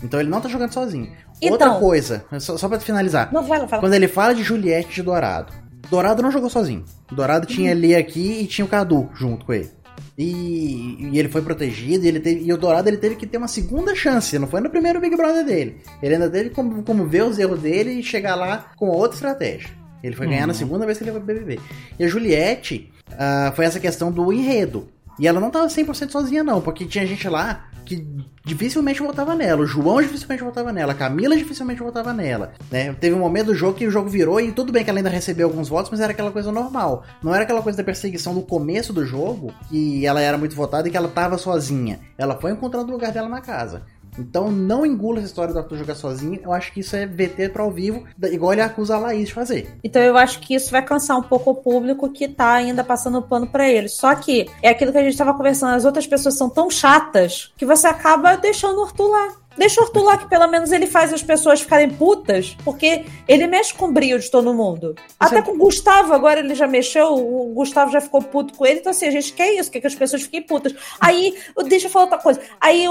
Então ele não tá jogando sozinho. Então, Outra coisa, só, só pra finalizar. Não fala, fala. Quando ele fala de Juliette de Dourado, Dourado não jogou sozinho. Dourado uhum. tinha ali aqui e tinha o Cadu junto com ele. E, e, ele foi protegido, e, ele teve, e o Dourado ele teve que ter uma segunda chance, não foi no primeiro Big Brother dele. Ele ainda teve como, como ver os erros dele e chegar lá com outra estratégia. Ele foi uhum. ganhar na uhum. segunda vez que ele foi BBB. E a Juliette uh, foi essa questão do enredo. E ela não tava 100% sozinha, não, porque tinha gente lá que dificilmente votava nela. O João dificilmente votava nela. A Camila dificilmente votava nela. Né? Teve um momento do jogo que o jogo virou e tudo bem que ela ainda recebeu alguns votos, mas era aquela coisa normal. Não era aquela coisa da perseguição do começo do jogo, que ela era muito votada e que ela tava sozinha. Ela foi encontrando o lugar dela na casa. Então não engula essa história do Arthur jogar sozinho. Eu acho que isso é VT para ao vivo, igual ele acusa a Laís de fazer. Então eu acho que isso vai cansar um pouco o público que tá ainda passando pano para ele. Só que é aquilo que a gente tava conversando, as outras pessoas são tão chatas que você acaba deixando o Arthur lá. Deixa o Arthur lá que pelo menos ele faz as pessoas ficarem putas, porque ele mexe com o brilho de todo mundo. Você... Até com o Gustavo, agora ele já mexeu, o Gustavo já ficou puto com ele, então assim, a gente quer isso, quer que as pessoas fiquem putas. Aí, deixa eu falar outra coisa. Aí,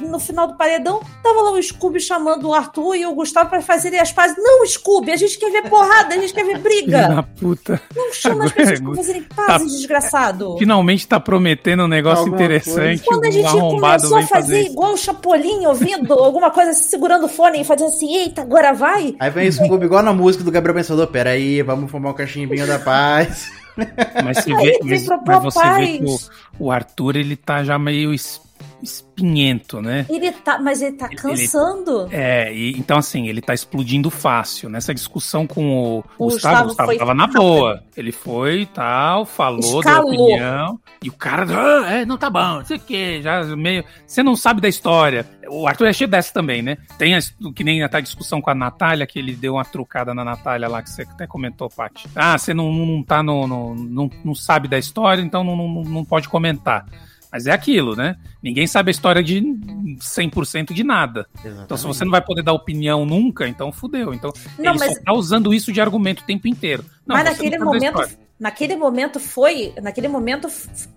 no final do paredão, tava lá o Scooby chamando o Arthur e o Gustavo para fazerem as pazes. Não, Scooby, a gente quer ver porrada, a gente quer ver briga. Na puta. Não chama agora, as pessoas pra fazerem pazes, tá, desgraçado. Finalmente tá prometendo um negócio Alguma interessante. Coisa. Quando a gente começou a fazer igual o Chapolin, ouvindo alguma coisa, segurando o fone e fazendo assim, eita, agora vai. Aí vem o Scooby igual na música do Gabriel Pensador, peraí, vamos fumar um cachimbinho da paz. Mas, você vê, mas, mas você vê que o, o, Arthur, ele tá já meio espinhento, né? Ele tá, mas ele tá cansando. Ele, é, e, então assim, ele tá explodindo fácil. Nessa discussão com o, o Gustavo, o Gustavo tava na boa. Ele foi e tal, falou da opinião. E o cara, ah, é, não tá bom, não sei o que, já meio. Você não sabe da história. O Arthur é cheio dessa também, né? Tem a, que nem a discussão com a Natália, que ele deu uma trucada na Natália lá, que você até comentou, Paty. Ah, você não, não tá no. no não, não sabe da história, então não, não, não pode comentar. Mas é aquilo, né? Ninguém sabe a história de 100% de nada. Exatamente. Então, se você não vai poder dar opinião nunca, então fudeu. Então, não, ele mas... só tá usando isso de argumento o tempo inteiro. Não, mas naquele momento, naquele momento foi, naquele momento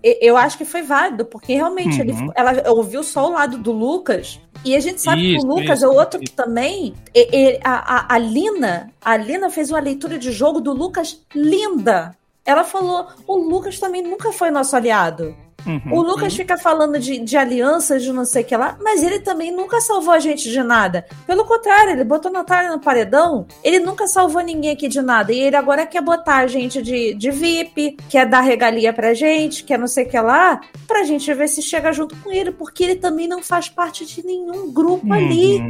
eu acho que foi válido, porque realmente uhum. ele, ela ouviu só o lado do Lucas e a gente sabe isso, que o Lucas isso, é outro isso. que também e, e, a, a, a Lina, a Lina fez uma leitura de jogo do Lucas linda. Ela falou: o Lucas também nunca foi nosso aliado. Uhum, o Lucas uhum. fica falando de, de alianças, de não sei o que lá, mas ele também nunca salvou a gente de nada. Pelo contrário, ele botou Natália no paredão, ele nunca salvou ninguém aqui de nada. E ele agora quer botar a gente de, de VIP, quer dar regalia pra gente, quer não sei o que lá, pra gente ver se chega junto com ele, porque ele também não faz parte de nenhum grupo uhum. ali.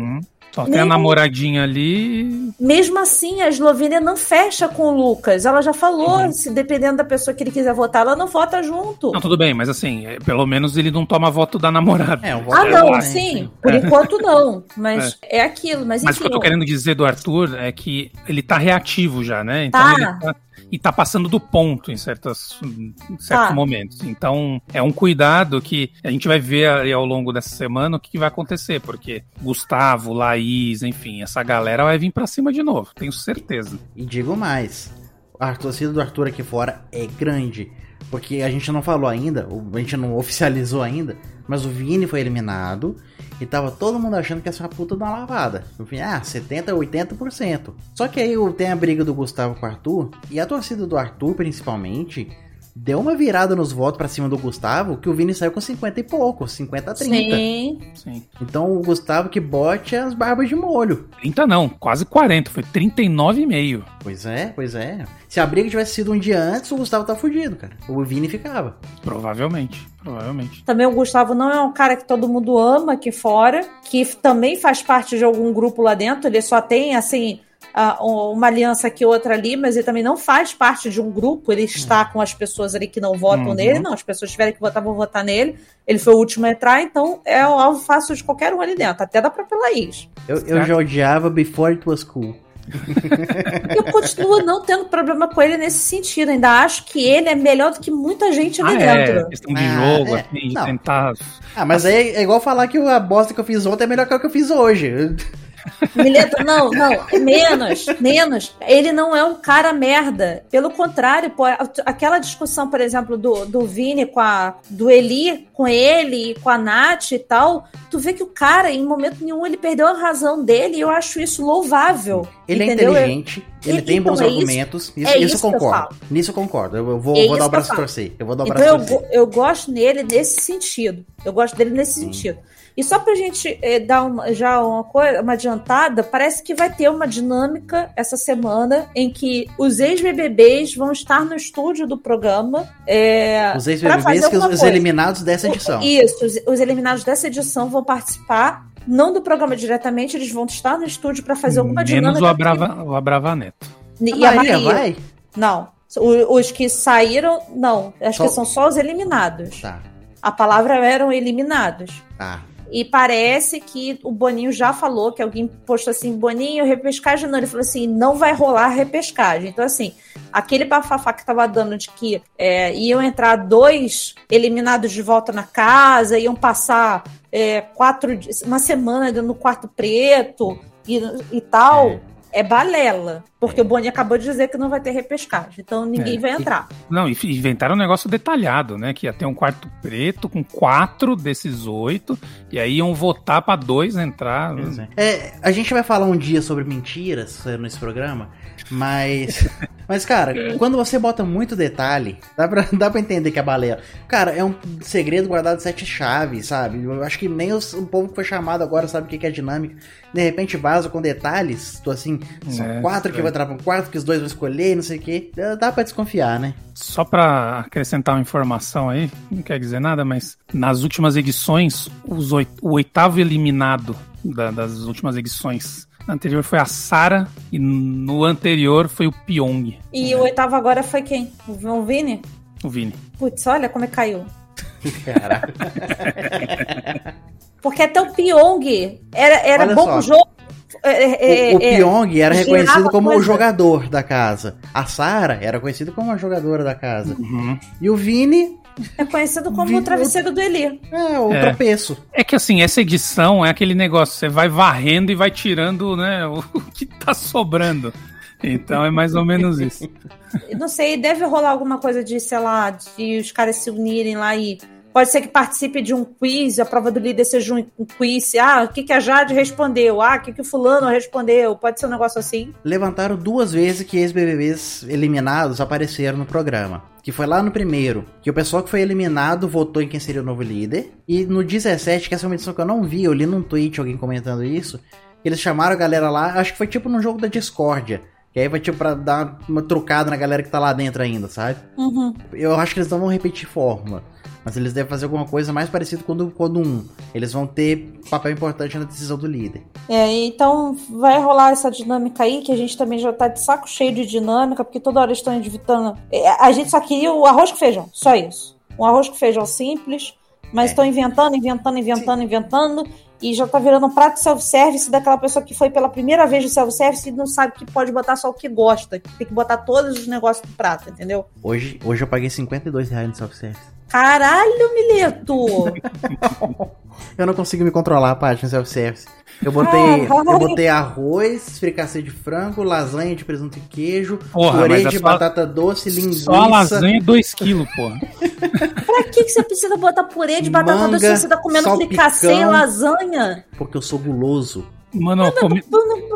Só tem a namoradinha ali. Mesmo assim, a Eslovênia não fecha com o Lucas. Ela já falou, uhum. se dependendo da pessoa que ele quiser votar, ela não vota junto. Não, tudo bem, mas assim, é, pelo menos ele não toma voto da namorada. É, voto ah, não, é, sim. Por enquanto não. Mas é, é aquilo. Mas, mas o que eu tô querendo dizer do Arthur é que ele tá reativo já, né? Então tá. ele tá e tá passando do ponto em, certas, em certos tá. momentos. Então, é um cuidado que a gente vai ver aí ao longo dessa semana o que, que vai acontecer, porque Gustavo, Laís, enfim, essa galera vai vir para cima de novo, tenho certeza. E, e digo mais, a torcida do Arthur aqui fora é grande. Porque a gente não falou ainda, a gente não oficializou ainda, mas o Vini foi eliminado e tava todo mundo achando que uma puta uma lavada. Falei, ah, 70, 80%. Só que aí tem a briga do Gustavo com o Arthur, e a torcida do Arthur, principalmente, deu uma virada nos votos para cima do Gustavo, que o Vini saiu com 50 e pouco, 50 a 30. Sim. Sim. Então o Gustavo que bote as barbas de molho. 30 não, quase 40, foi 39,5. Pois é, pois é. Se a briga tivesse sido um dia antes, o Gustavo tá fudido, cara. O Vini ficava. Provavelmente, provavelmente. Também o Gustavo não é um cara que todo mundo ama aqui fora, que também faz parte de algum grupo lá dentro, ele só tem, assim, uh, uma aliança aqui, outra ali, mas ele também não faz parte de um grupo, ele está uhum. com as pessoas ali que não votam uhum. nele, não, as pessoas tiverem que votar vão votar nele, ele foi o último a entrar, então é o alvo fácil de qualquer um ali dentro, até da própria Laís. Eu, eu já odiava Before It Was Cool. eu continuo não tendo problema com ele nesse sentido. Ainda acho que ele é melhor do que muita gente ali ah, é, dentro. É, questão de ah, jogo, é, assim, de tentar. Ah, mas aí é igual falar que a bosta que eu fiz ontem é melhor que o que eu fiz hoje. Mileta, não, não, menos, menos. Ele não é um cara merda. Pelo contrário, pô, aquela discussão, por exemplo, do, do Vini com a. do Eli com ele, com a Nath e tal, tu vê que o cara, em momento nenhum, ele perdeu a razão dele e eu acho isso louvável. Ele é entendeu? é inteligente, ele, ele tem então, bons é argumentos. Isso, isso, é isso, eu concordo. Eu nisso eu concordo. Eu vou, é vou dar o braço torcer. Eu vou dar o então braço então, eu, eu gosto nele nesse sentido. Eu gosto dele nesse Sim. sentido. E só pra gente eh, dar uma, já uma, coisa, uma adiantada, parece que vai ter uma dinâmica essa semana em que os ex-BBBs vão estar no estúdio do programa. É, os ex-BBBs, que os, os eliminados dessa edição. Isso, os, os eliminados dessa edição vão participar não do programa diretamente, eles vão estar no estúdio para fazer alguma Menos dinâmica. Menos o Abrava, o Abrava Neto. E a, a Maria, Maria vai? Não. Os que saíram, não. Acho só... que são só os eliminados. Tá. A palavra eram eliminados. Tá. E parece que o Boninho já falou, que alguém postou assim, Boninho, repescagem não. Ele falou assim, não vai rolar repescagem. Então, assim, aquele bafafá que tava dando de que é, iam entrar dois eliminados de volta na casa, iam passar é, quatro, uma semana no quarto preto e, e tal. É é balela, porque é. o Boni acabou de dizer que não vai ter repescagem, então ninguém é. vai entrar. Não, e inventaram um negócio detalhado, né? Que ia ter um quarto preto com quatro desses oito, e aí iam votar para dois entrar. É. é, a gente vai falar um dia sobre mentiras nesse programa, mas. Mas, cara, quando você bota muito detalhe, dá pra, dá pra entender que é baleia. Cara, é um segredo guardado de sete chaves, sabe? Eu acho que nem os, o povo que foi chamado agora sabe o que, que é dinâmica. De repente vaza com detalhes, tô assim, são é, quatro que é. vai entrar pra um quarto, que os dois vão escolher, não sei o que. Dá pra desconfiar, né? Só pra acrescentar uma informação aí, não quer dizer nada, mas nas últimas edições, os oit o oitavo eliminado da, das últimas edições anterior foi a Sara e no anterior foi o Pyong. E o oitavo agora foi quem? O Vini? O Vini. Putz, olha como é que caiu. Caraca. Porque até o Pyong era, era bom só. jogo. É, é, o, o é, Pyong era reconhecido como o jogador da casa. A Sara era conhecida como a jogadora da casa. Uhum. E o Vini é conhecido como o travesseiro do Eli. É, o é. tropeço. É que assim, essa edição é aquele negócio, você vai varrendo e vai tirando, né, o que tá sobrando. Então é mais ou menos isso. Não sei, deve rolar alguma coisa de, sei lá, de os caras se unirem lá e Pode ser que participe de um quiz, a prova do líder seja um, quiz. Ah, o que, que a Jade respondeu? Ah, o que, que o fulano respondeu? Pode ser um negócio assim? Levantaram duas vezes que ex-BBBs eliminados apareceram no programa. Que foi lá no primeiro, que o pessoal que foi eliminado votou em quem seria o novo líder. E no 17, que essa é uma edição que eu não vi, eu li num tweet alguém comentando isso. Eles chamaram a galera lá, acho que foi tipo num jogo da Discordia. Que aí vai tipo pra dar uma trucada na galera que tá lá dentro ainda, sabe? Uhum. Eu acho que eles não vão repetir fórmula. Mas eles devem fazer alguma coisa mais parecida com o quando um. Eles vão ter papel importante na decisão do líder. É, então vai rolar essa dinâmica aí, que a gente também já tá de saco cheio de dinâmica, porque toda hora estão evitando. É, a gente só queria o arroz com feijão, só isso. Um arroz com feijão simples, mas estão é. inventando, inventando, inventando, Sim. inventando. E já tá virando um prato self-service daquela pessoa que foi pela primeira vez no self-service e não sabe que pode botar só o que gosta. Tem que botar todos os negócios no prato, entendeu? Hoje, hoje eu paguei 52 reais no self-service. Caralho, Mileto! eu não consigo me controlar, Paty, no self-service. Eu botei, eu botei arroz, fricassê de frango, lasanha de presunto e queijo, porra, purê de é só, batata doce, linguiça. Só lasanha 2 quilos, porra. pra que, que você precisa botar purê de batata Manga, doce se você tá comendo fricassê e lasanha? Porque eu sou guloso. Mano, eu comi...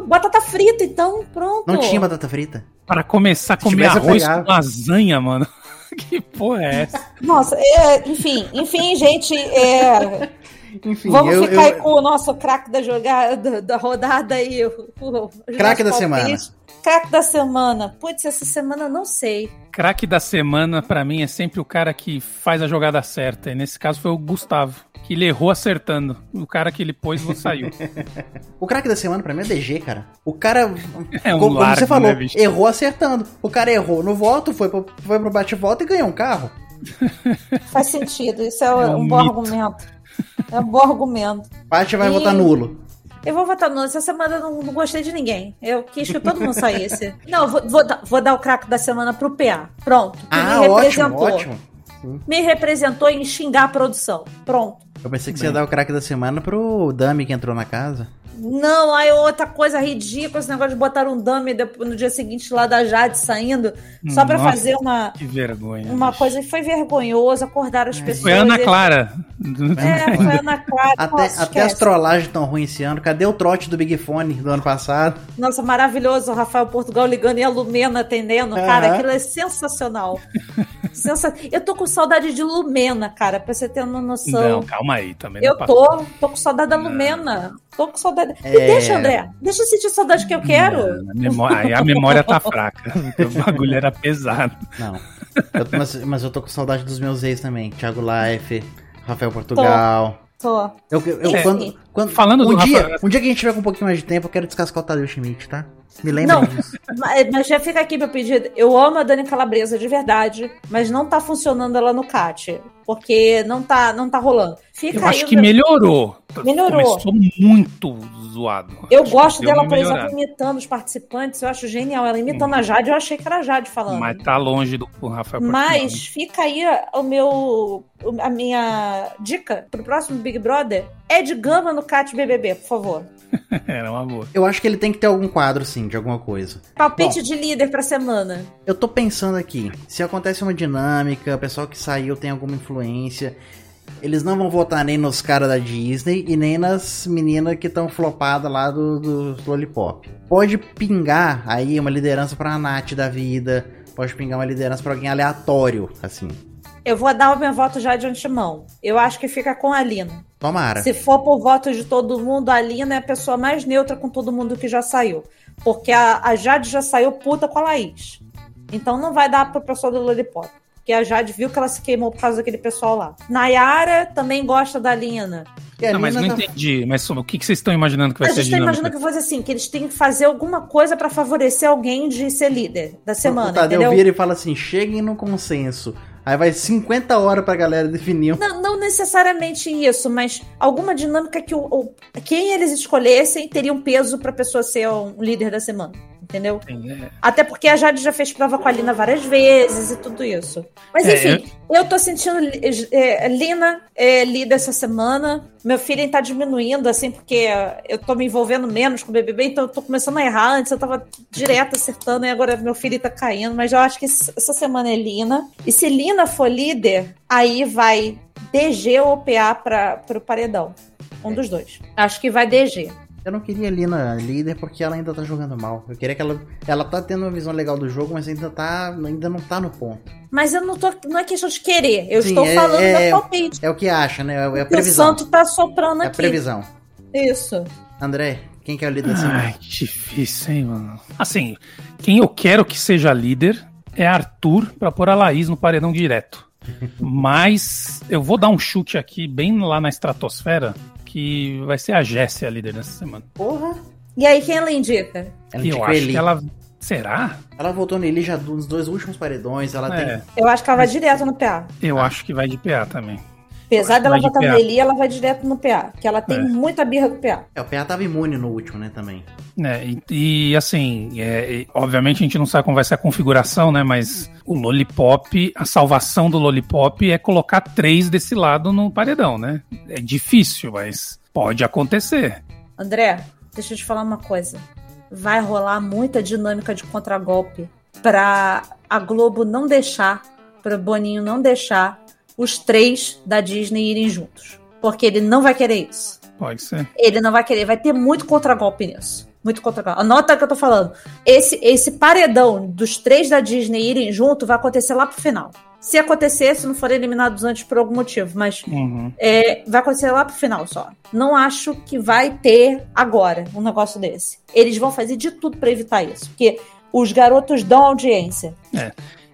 batata frita, então, pronto. Não tinha batata frita? Para começar a comer arroz com lasanha, mano. que porra é essa? Nossa, é, enfim, enfim, gente, é, enfim, Vamos eu, ficar eu... com o nosso craque da jogada, da rodada aí. craque da semana. Craque da semana. Putz, essa semana não sei. Craque da semana, para mim, é sempre o cara que faz a jogada certa. E nesse caso foi o Gustavo, que ele errou acertando. O cara que ele pôs não saiu. o craque da semana, pra mim, é DG, cara. O cara, é um como, largo, você falou, né, errou acertando. O cara errou no voto, foi pro, foi pro bate-volta e ganhou um carro. Faz sentido, isso é, é um, um bom argumento. É um bom argumento. Paty vai e... votar nulo. Eu vou votar nulo. Essa semana eu não, não, gostei de ninguém. Eu quis que todo mundo saísse. não, vou, vou, vou, dar o craque da semana pro PA. Pronto. Ah, me representou. Ótimo, ótimo. Me representou em xingar a produção. Pronto. Eu pensei que Bem. você ia dar o craque da semana pro Dami que entrou na casa. Não, aí outra coisa ridícula, esse negócio de botar um dummy no dia seguinte lá da Jade saindo, só para fazer uma. Que vergonha. Uma bicho. coisa. Foi vergonhoso acordar as é. pessoas. Foi Ana Clara. É, foi Ana Clara. Até, Nossa, até as trollagens estão ruins esse ano. Cadê o trote do Big Fone do ano passado? Nossa, maravilhoso. O Rafael Portugal ligando e a Lumena atendendo. Uhum. Cara, aquilo é sensacional. Sensa... Eu tô com saudade de Lumena, cara, pra você ter uma noção. Não, calma aí também. Eu tô, tô com saudade da Lumena. Tô com saudade. É... Me deixa, André. Deixa eu sentir saudade que eu quero. Não, a, memória, a memória tá fraca. O bagulho era pesado. Não. Eu, mas, mas, eu tô com saudade dos meus ex também. Thiago Life, Rafael Portugal. Tô. tô. Eu, eu, eu quando, quando, Falando um dia, Rafael... um dia que a gente tiver com um pouquinho mais de tempo, eu quero descascar o Tadeu Schmidt, tá? Me lembra não, disso. Mas já fica aqui meu pedido. Eu amo a Dani Calabresa de verdade, mas não tá funcionando ela no CAT. Porque não tá, não tá rolando. Fica eu acho que melhorou. Melhorou. Começou muito zoado. Eu acho gosto dela, por exemplo, imitando os participantes. Eu acho genial. Ela imitando hum. a Jade, eu achei que era a Jade falando. Mas tá longe do Rafael Mas fica aí o meu, a minha dica pro próximo Big Brother. Ed Gama no Cat BBB, por favor. Era uma boa. Eu acho que ele tem que ter algum quadro, sim, de alguma coisa. Palpite de líder pra semana. Eu tô pensando aqui, se acontece uma dinâmica, o pessoal que saiu tem alguma influência, eles não vão votar nem nos caras da Disney e nem nas meninas que estão flopadas lá do, do Lollipop. Pode pingar aí uma liderança pra Nath da vida, pode pingar uma liderança pra alguém aleatório, assim. Eu vou dar o meu voto já de antemão. Eu acho que fica com a Lina. Tomara. Se for por voto de todo mundo, a Lina é a pessoa mais neutra com todo mundo que já saiu. Porque a, a Jade já saiu puta com a Laís. Então não vai dar pro pessoal do Lollipop. Porque a Jade viu que ela se queimou por causa daquele pessoal lá. Nayara também gosta da Lina. Não, mas não tá- entendi. Mas o que, que vocês estão imaginando que vai a ser a gente tá dinâmica? imaginando que fosse assim, que eles têm que fazer alguma coisa pra favorecer alguém de ser líder da semana, o Tadeu entendeu? vira e fala assim: cheguem no consenso. Aí vai 50 horas pra galera definir. Não, não necessariamente isso, mas alguma dinâmica que o, o- quem eles escolhessem teria um peso pra pessoa ser um líder da semana, entendeu? É, Até porque a Jade já fez prova com a Lina várias vezes e tudo isso. Mas É, enfim, eu... tô sentindo é, Lina é, líder essa semana. Meu feeling tá diminuindo, assim, porque é, eu tô me envolvendo menos com o BBB, então eu tô começando a errar. Antes eu tava direto acertando e agora meu feeling tá caindo. Mas eu acho que essa semana é Lina. E se Lina for líder, aí vai DG ou PA pra, pro paredão. Um dos dois. Acho que vai DG. Eu não queria a Lina líder porque ela ainda tá jogando mal. Eu queria que ela. Ela tá tendo uma visão legal do jogo, mas ainda tá. ainda não tá no ponto. Mas eu não tô. Não é questão de querer. Eu Sim, estou é- falando é- meu palpite. É o que acha, né? É a que o previsão. santo tá soprando É a aqui. previsão. Isso. André, quem que é o líder da semana? Ai, que difícil, hein, mano? Assim, quem eu quero que seja líder é Arthur pra pôr a Laís no paredão direto. Mas eu vou dar um chute aqui, bem lá na estratosfera, que vai ser a Jessie a líder nessa semana. Porra! E aí, quem ela indica? Ela eu acho Eli. que ela. Será? Ela votou no Eli já nos dois últimos paredões. Ela É, tem. Eu acho que ela vai direto no PA. eu acho que vai de PA também. Apesar acho que dela votar no. Eli, ela vai direto no PA. Que ela tem É. muita birra com o PA. É, o PA tava imune no último, né, também. É, e, e, assim, é, e, obviamente a gente não sabe como vai ser a configuração, né? Mas o Lollipop, a salvação do Lollipop é colocar três desse lado no paredão, né? É difícil, mas pode acontecer. André, deixa eu te falar uma coisa. Vai rolar muita dinâmica de contragolpe pra a Globo não deixar, pra Boninho não deixar os três da Disney irem juntos. Porque ele não vai querer isso. Pode ser. Ele não vai querer, vai ter muito contragolpe nisso. Muito contragolpe. Anota o que eu tô falando. Esse, esse paredão dos três da Disney irem junto vai acontecer lá pro final. Se acontecer, se não forem eliminados antes por algum motivo, mas Uhum. é, vai acontecer lá pro final só. Não acho que vai ter agora um negócio desse. Eles vão fazer de tudo pra evitar isso, porque os garotos dão audiência.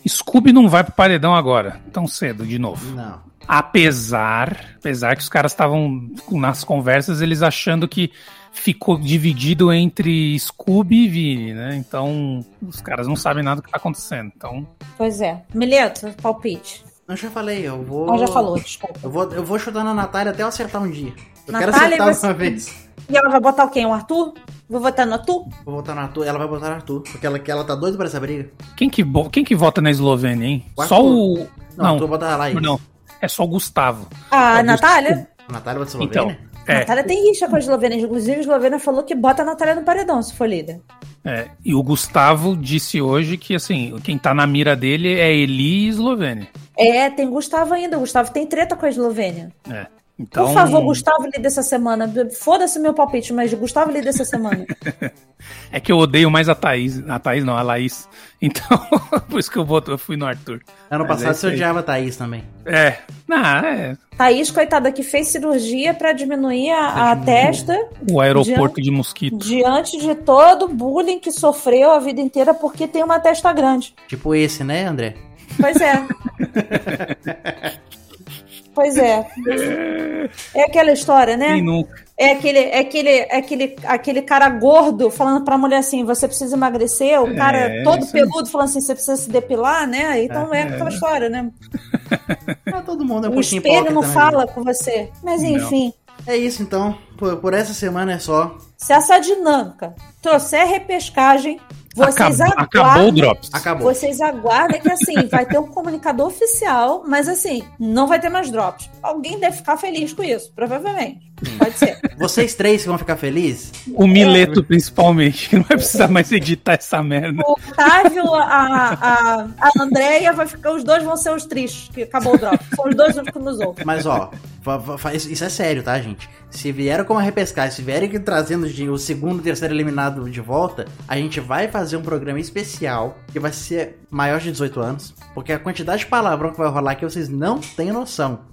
Scooby não vai pro paredão agora, tão cedo, de novo. Não. Apesar, apesar que os caras estavam nas conversas, eles achando que ficou dividido entre Scooby e Vini, né? Então, os caras não sabem nada do que tá acontecendo. Então, Pois é. Mileto, palpite. Eu já falei, eu vou. Não, já falou, desculpa. Eu vou, eu vou chutar na Natália até eu acertar um dia. Eu quero acertar você- uma vez. E ela vai botar o quem? O Arthur? Vou votar no Arthur? Vou votar no Arthur. Ela vai botar no Arthur. Porque ela, que ela tá doida pra essa briga. quem que, quem que vota na Eslovênia, hein? O Só o. Não, Não, Arthur bota a Laís. não. É só o Gustavo. A É, Natália? A Natália bota a Então? A é, Natália tem rixa com a Eslovênia. Inclusive, a Eslovênia falou que bota a Natália no paredão, se for líder. é. E o Gustavo disse hoje que, assim, quem tá na mira dele é Eli e Eslovênia. É, tem Gustavo ainda. O Gustavo tem treta com a Eslovênia. É. Então, Por favor, Gustavo líder essa semana. Foda-se meu palpite, mas Gustavo líder essa semana. É que eu odeio mais a Thaís. A Thaís não, a Laís. Então, por isso que eu, voto, eu fui no Arthur. Ano Mas é passado isso você odiava a Thaís também. É. Não, é. Thaís, coitada, que fez cirurgia pra diminuir a, a testa O aeroporto de mosquito. diante de todo o bullying que sofreu a vida inteira porque tem uma testa grande. Tipo esse, né, André? Pois é. pois é. É aquela história, né? Quem nunca? É aquele, é aquele, é aquele, aquele cara gordo falando pra mulher assim: você precisa emagrecer. O cara É, todo peludo falando assim: você precisa se depilar, né? Então é, aquela história, né? Ah, todo mundo é um o pouquinho espelho não né, fala com você. Mas Não. enfim, É isso então. Por, por essa semana é só. se essa dinâmica trouxer repescagem, vocês Acabou, acabou o aguardem. Drops. Acabou. Vocês aguardem que assim, vai ter um comunicador oficial, mas assim, não vai ter mais drops. Alguém deve ficar feliz com isso, provavelmente. Pode ser. Vocês três que vão ficar felizes? O Mileto, principalmente, que não vai precisar mais editar essa merda. O Otávio, a, a, a Andréia, vai ficar, os dois vão ser os tristes, que acabou o drop. São os dois que nos ouvem. Mas ó, isso é sério, tá, gente? Se vieram como a repescar, se vierem trazendo o segundo e terceiro eliminado de volta, a gente vai fazer um programa especial que vai ser maior de 18 anos, porque a quantidade de palavrão que vai rolar aqui vocês não têm noção.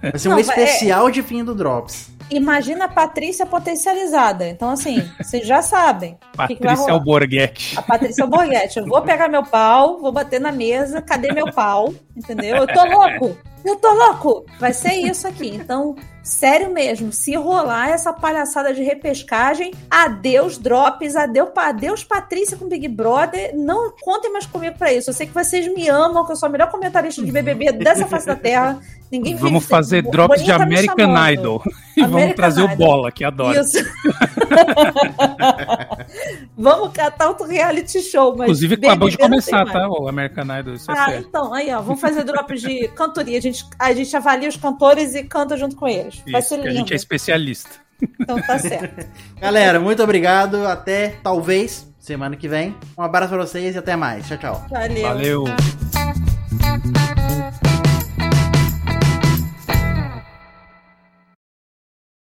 Vai ser um não, é- especial é... de fim do Drops. Imagina a Patrícia potencializada. Então, assim, vocês já sabem. Patrícia Alborguete. A Patrícia Alborguete. Eu vou pegar meu pau, vou bater na mesa. Cadê meu pau? Entendeu? Eu tô louco. Eu tô louco! Vai ser isso aqui. Então, sério mesmo, se rolar essa palhaçada de repescagem, adeus drops, adeus, adeus Patrícia com Big Brother. Não contem mais comigo pra isso. Eu sei que vocês me amam, que eu sou a melhor comentarista de BBB dessa face da Terra. Ninguém Vamos fazer drops de American Idol. E American vamos trazer Idol. o Bola, que adora. Isso. vamos catar outro reality show. Mas Inclusive, acabou de começar, tá? O American Idol. Isso é ah, então, aí, ó. Vamos fazer drops de cantoria. A gente, a gente avalia os cantores e canta junto com eles. Isso, Vai ser lindo. A gente é especialista. Então tá certo. Galera, muito obrigado. Até talvez semana que vem. Um abraço pra vocês e até mais. Tchau, tchau. Valeu. Valeu.